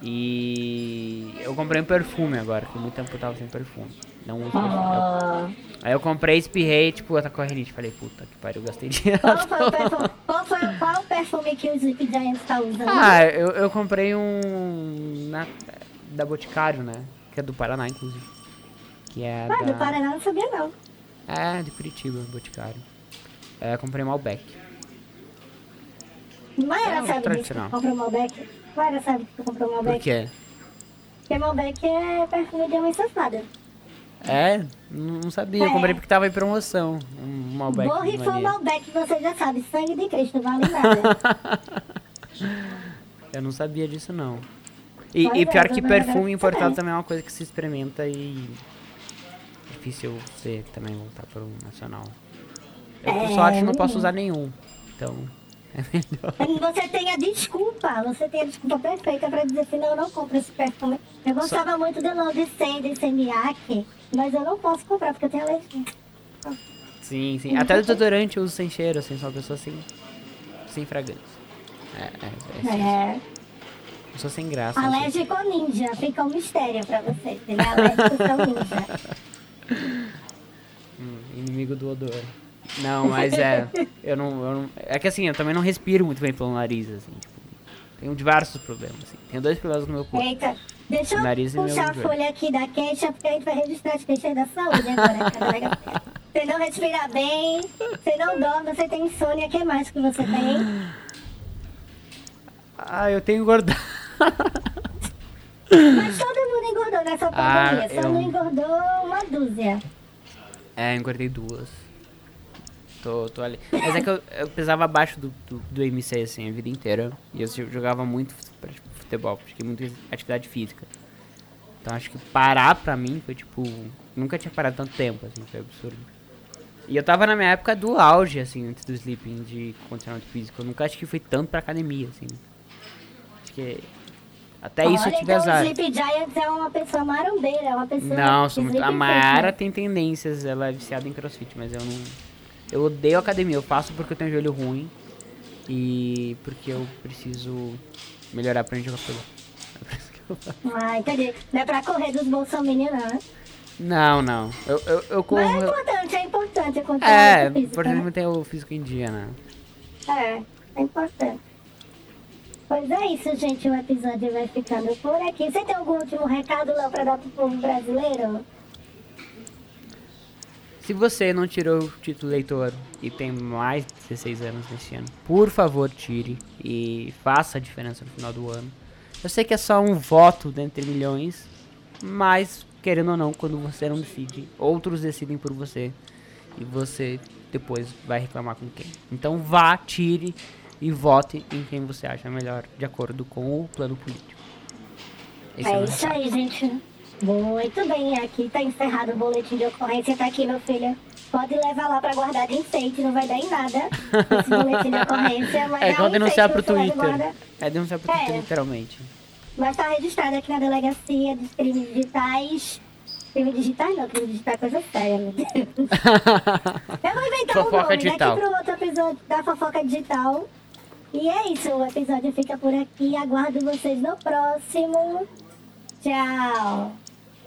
S2: E eu comprei um perfume agora, que muito tempo eu tava sem perfume. Não uso perfume.
S1: Ah.
S2: Eu- aí eu comprei, espirrei, tipo, eu com a rinite. Falei, puta que pariu, gastei dinheiro.
S1: Qual foi o perfume, qual foi, qual o perfume que o Sleep Giant tá usando?
S2: ah, eu, eu comprei um na, da Boticário, né? Que é do Paraná, inclusive. Que é
S1: Ah, do
S2: da...
S1: Paraná não sabia não.
S2: É, de Curitiba, Boticário. É, eu comprei Malbec.
S1: Mayra
S2: É um
S1: sabe disso comprou Malbec? Mayra sabe que tu comprou
S2: Por
S1: Malbec?
S2: quê?
S1: Porque Malbec é perfume de homem safada.
S2: É, não sabia. Eu
S1: É.
S2: comprei porque tava em promoção. Um Malbec.
S1: Borrifou. Malbec, você já sabe, sangue de Cristo, não vale nada.
S2: Eu não sabia disso, não. E, e
S1: é,
S2: pior que perfume
S1: que
S2: importado
S1: também.
S2: também é uma coisa que se experimenta e. Difícil você também voltar pro nacional. Eu, por
S1: É,
S2: sorte, não posso usar nenhum. Então.
S1: Você tem a desculpa, você tem a desculpa perfeita pra dizer assim, não, eu não compro esse perfume. Eu gostava muito do Love Sandy Semiac, mas eu não posso comprar porque eu tenho alergia.
S2: Sim, sim. Até desodorante eu uso sem cheiro, assim, sou uma pessoa sem, sem fragrância. É, é, é,
S1: É.
S2: eu sou sem graça. assim.
S1: Alérgico ou ninja, fica um mistério pra vocês. Ele é alérgico ou ninja.
S2: Hum, inimigo do odor. Não, mas é. Eu não, eu não. É que assim, eu também não respiro muito bem pelo nariz, assim. Tipo, tenho diversos problemas, assim. Tenho dois problemas no meu corpo.
S1: Eita, deixa eu
S2: Nariz
S1: puxar a folha aqui da queixa, porque a gente vai registrar as queixas da saúde agora. delegacia. Você não respira bem, você não dorme, você tem insônia, o que mais que você tem?
S2: Ah, eu tenho engordado.
S1: Mas todo mundo engordou nessa
S2: Ah,
S1: pandemia, só
S2: eu-
S1: não engordou uma dúzia.
S2: É, engordei duas. Tô, tô ali. Mas é que eu, eu pesava abaixo do, do, do MC, assim, a vida inteira. E eu jo- jogava muito tipo, futebol, pratiquei muita atividade física. Então acho que parar pra mim foi tipo. Nunca tinha parado tanto tempo, assim, foi absurdo. E eu tava na minha época do auge, assim, antes do sleeping de condicionamento físico. Eu nunca acho que fui tanto pra academia, assim. Acho que. Até isso eu
S1: Olha,
S2: tive
S1: então
S2: azar.
S1: o Sleep Giants é uma pessoa marombeira, é uma pessoa...
S2: Não, sou muito. A Mayara tem tendências, ela é viciada em crossfit, mas eu não. Eu odeio academia, eu faço porque eu tenho joelho ruim e porque eu preciso melhorar pra gente jogar. É faço.
S1: Ah, entendi. Não é pra correr dos bolsominions, não, né?
S2: Não, não. Eu, eu, eu corro.
S1: Mas é importante, é importante a condição
S2: É, por
S1: né?
S2: exemplo, tem o físico em dia, né?
S1: É, é importante. Pois é isso, gente. O episódio vai ficando por aqui. Você tem algum último recado, Léo, pra dar pro povo brasileiro?
S2: Se você não tirou o título leitor e tem mais de 16 anos nesse ano, por favor tire e faça a diferença no final do ano. Eu sei que é só um voto dentre milhões, mas querendo ou não, quando você não decide, outros decidem por você e você depois vai reclamar com quem. Então vá, tire e vote em quem você acha melhor, de acordo com o plano político. Esse
S1: é
S2: meu
S1: isso aí, gente. Muito bem, aqui tá encerrado o boletim de ocorrência. Tá aqui, meu filho. Pode levar lá pra guardar de enfeite, não vai dar em nada esse boletim de ocorrência. Mas
S2: É
S1: um
S2: igual denunciar pro Twitter.
S1: guarda.
S2: É denunciar pro
S1: É.
S2: Twitter, literalmente.
S1: Mas tá registrado aqui na delegacia dos crimes digitais. Crimes digitais não, crimes digitais é coisa séria, meu Deus. Eu vou inventar um
S2: Fofoca
S1: nome
S2: digital.
S1: daqui pro outro episódio da fofoca digital. E é isso, o episódio fica por aqui. Aguardo vocês no próximo. Tchau.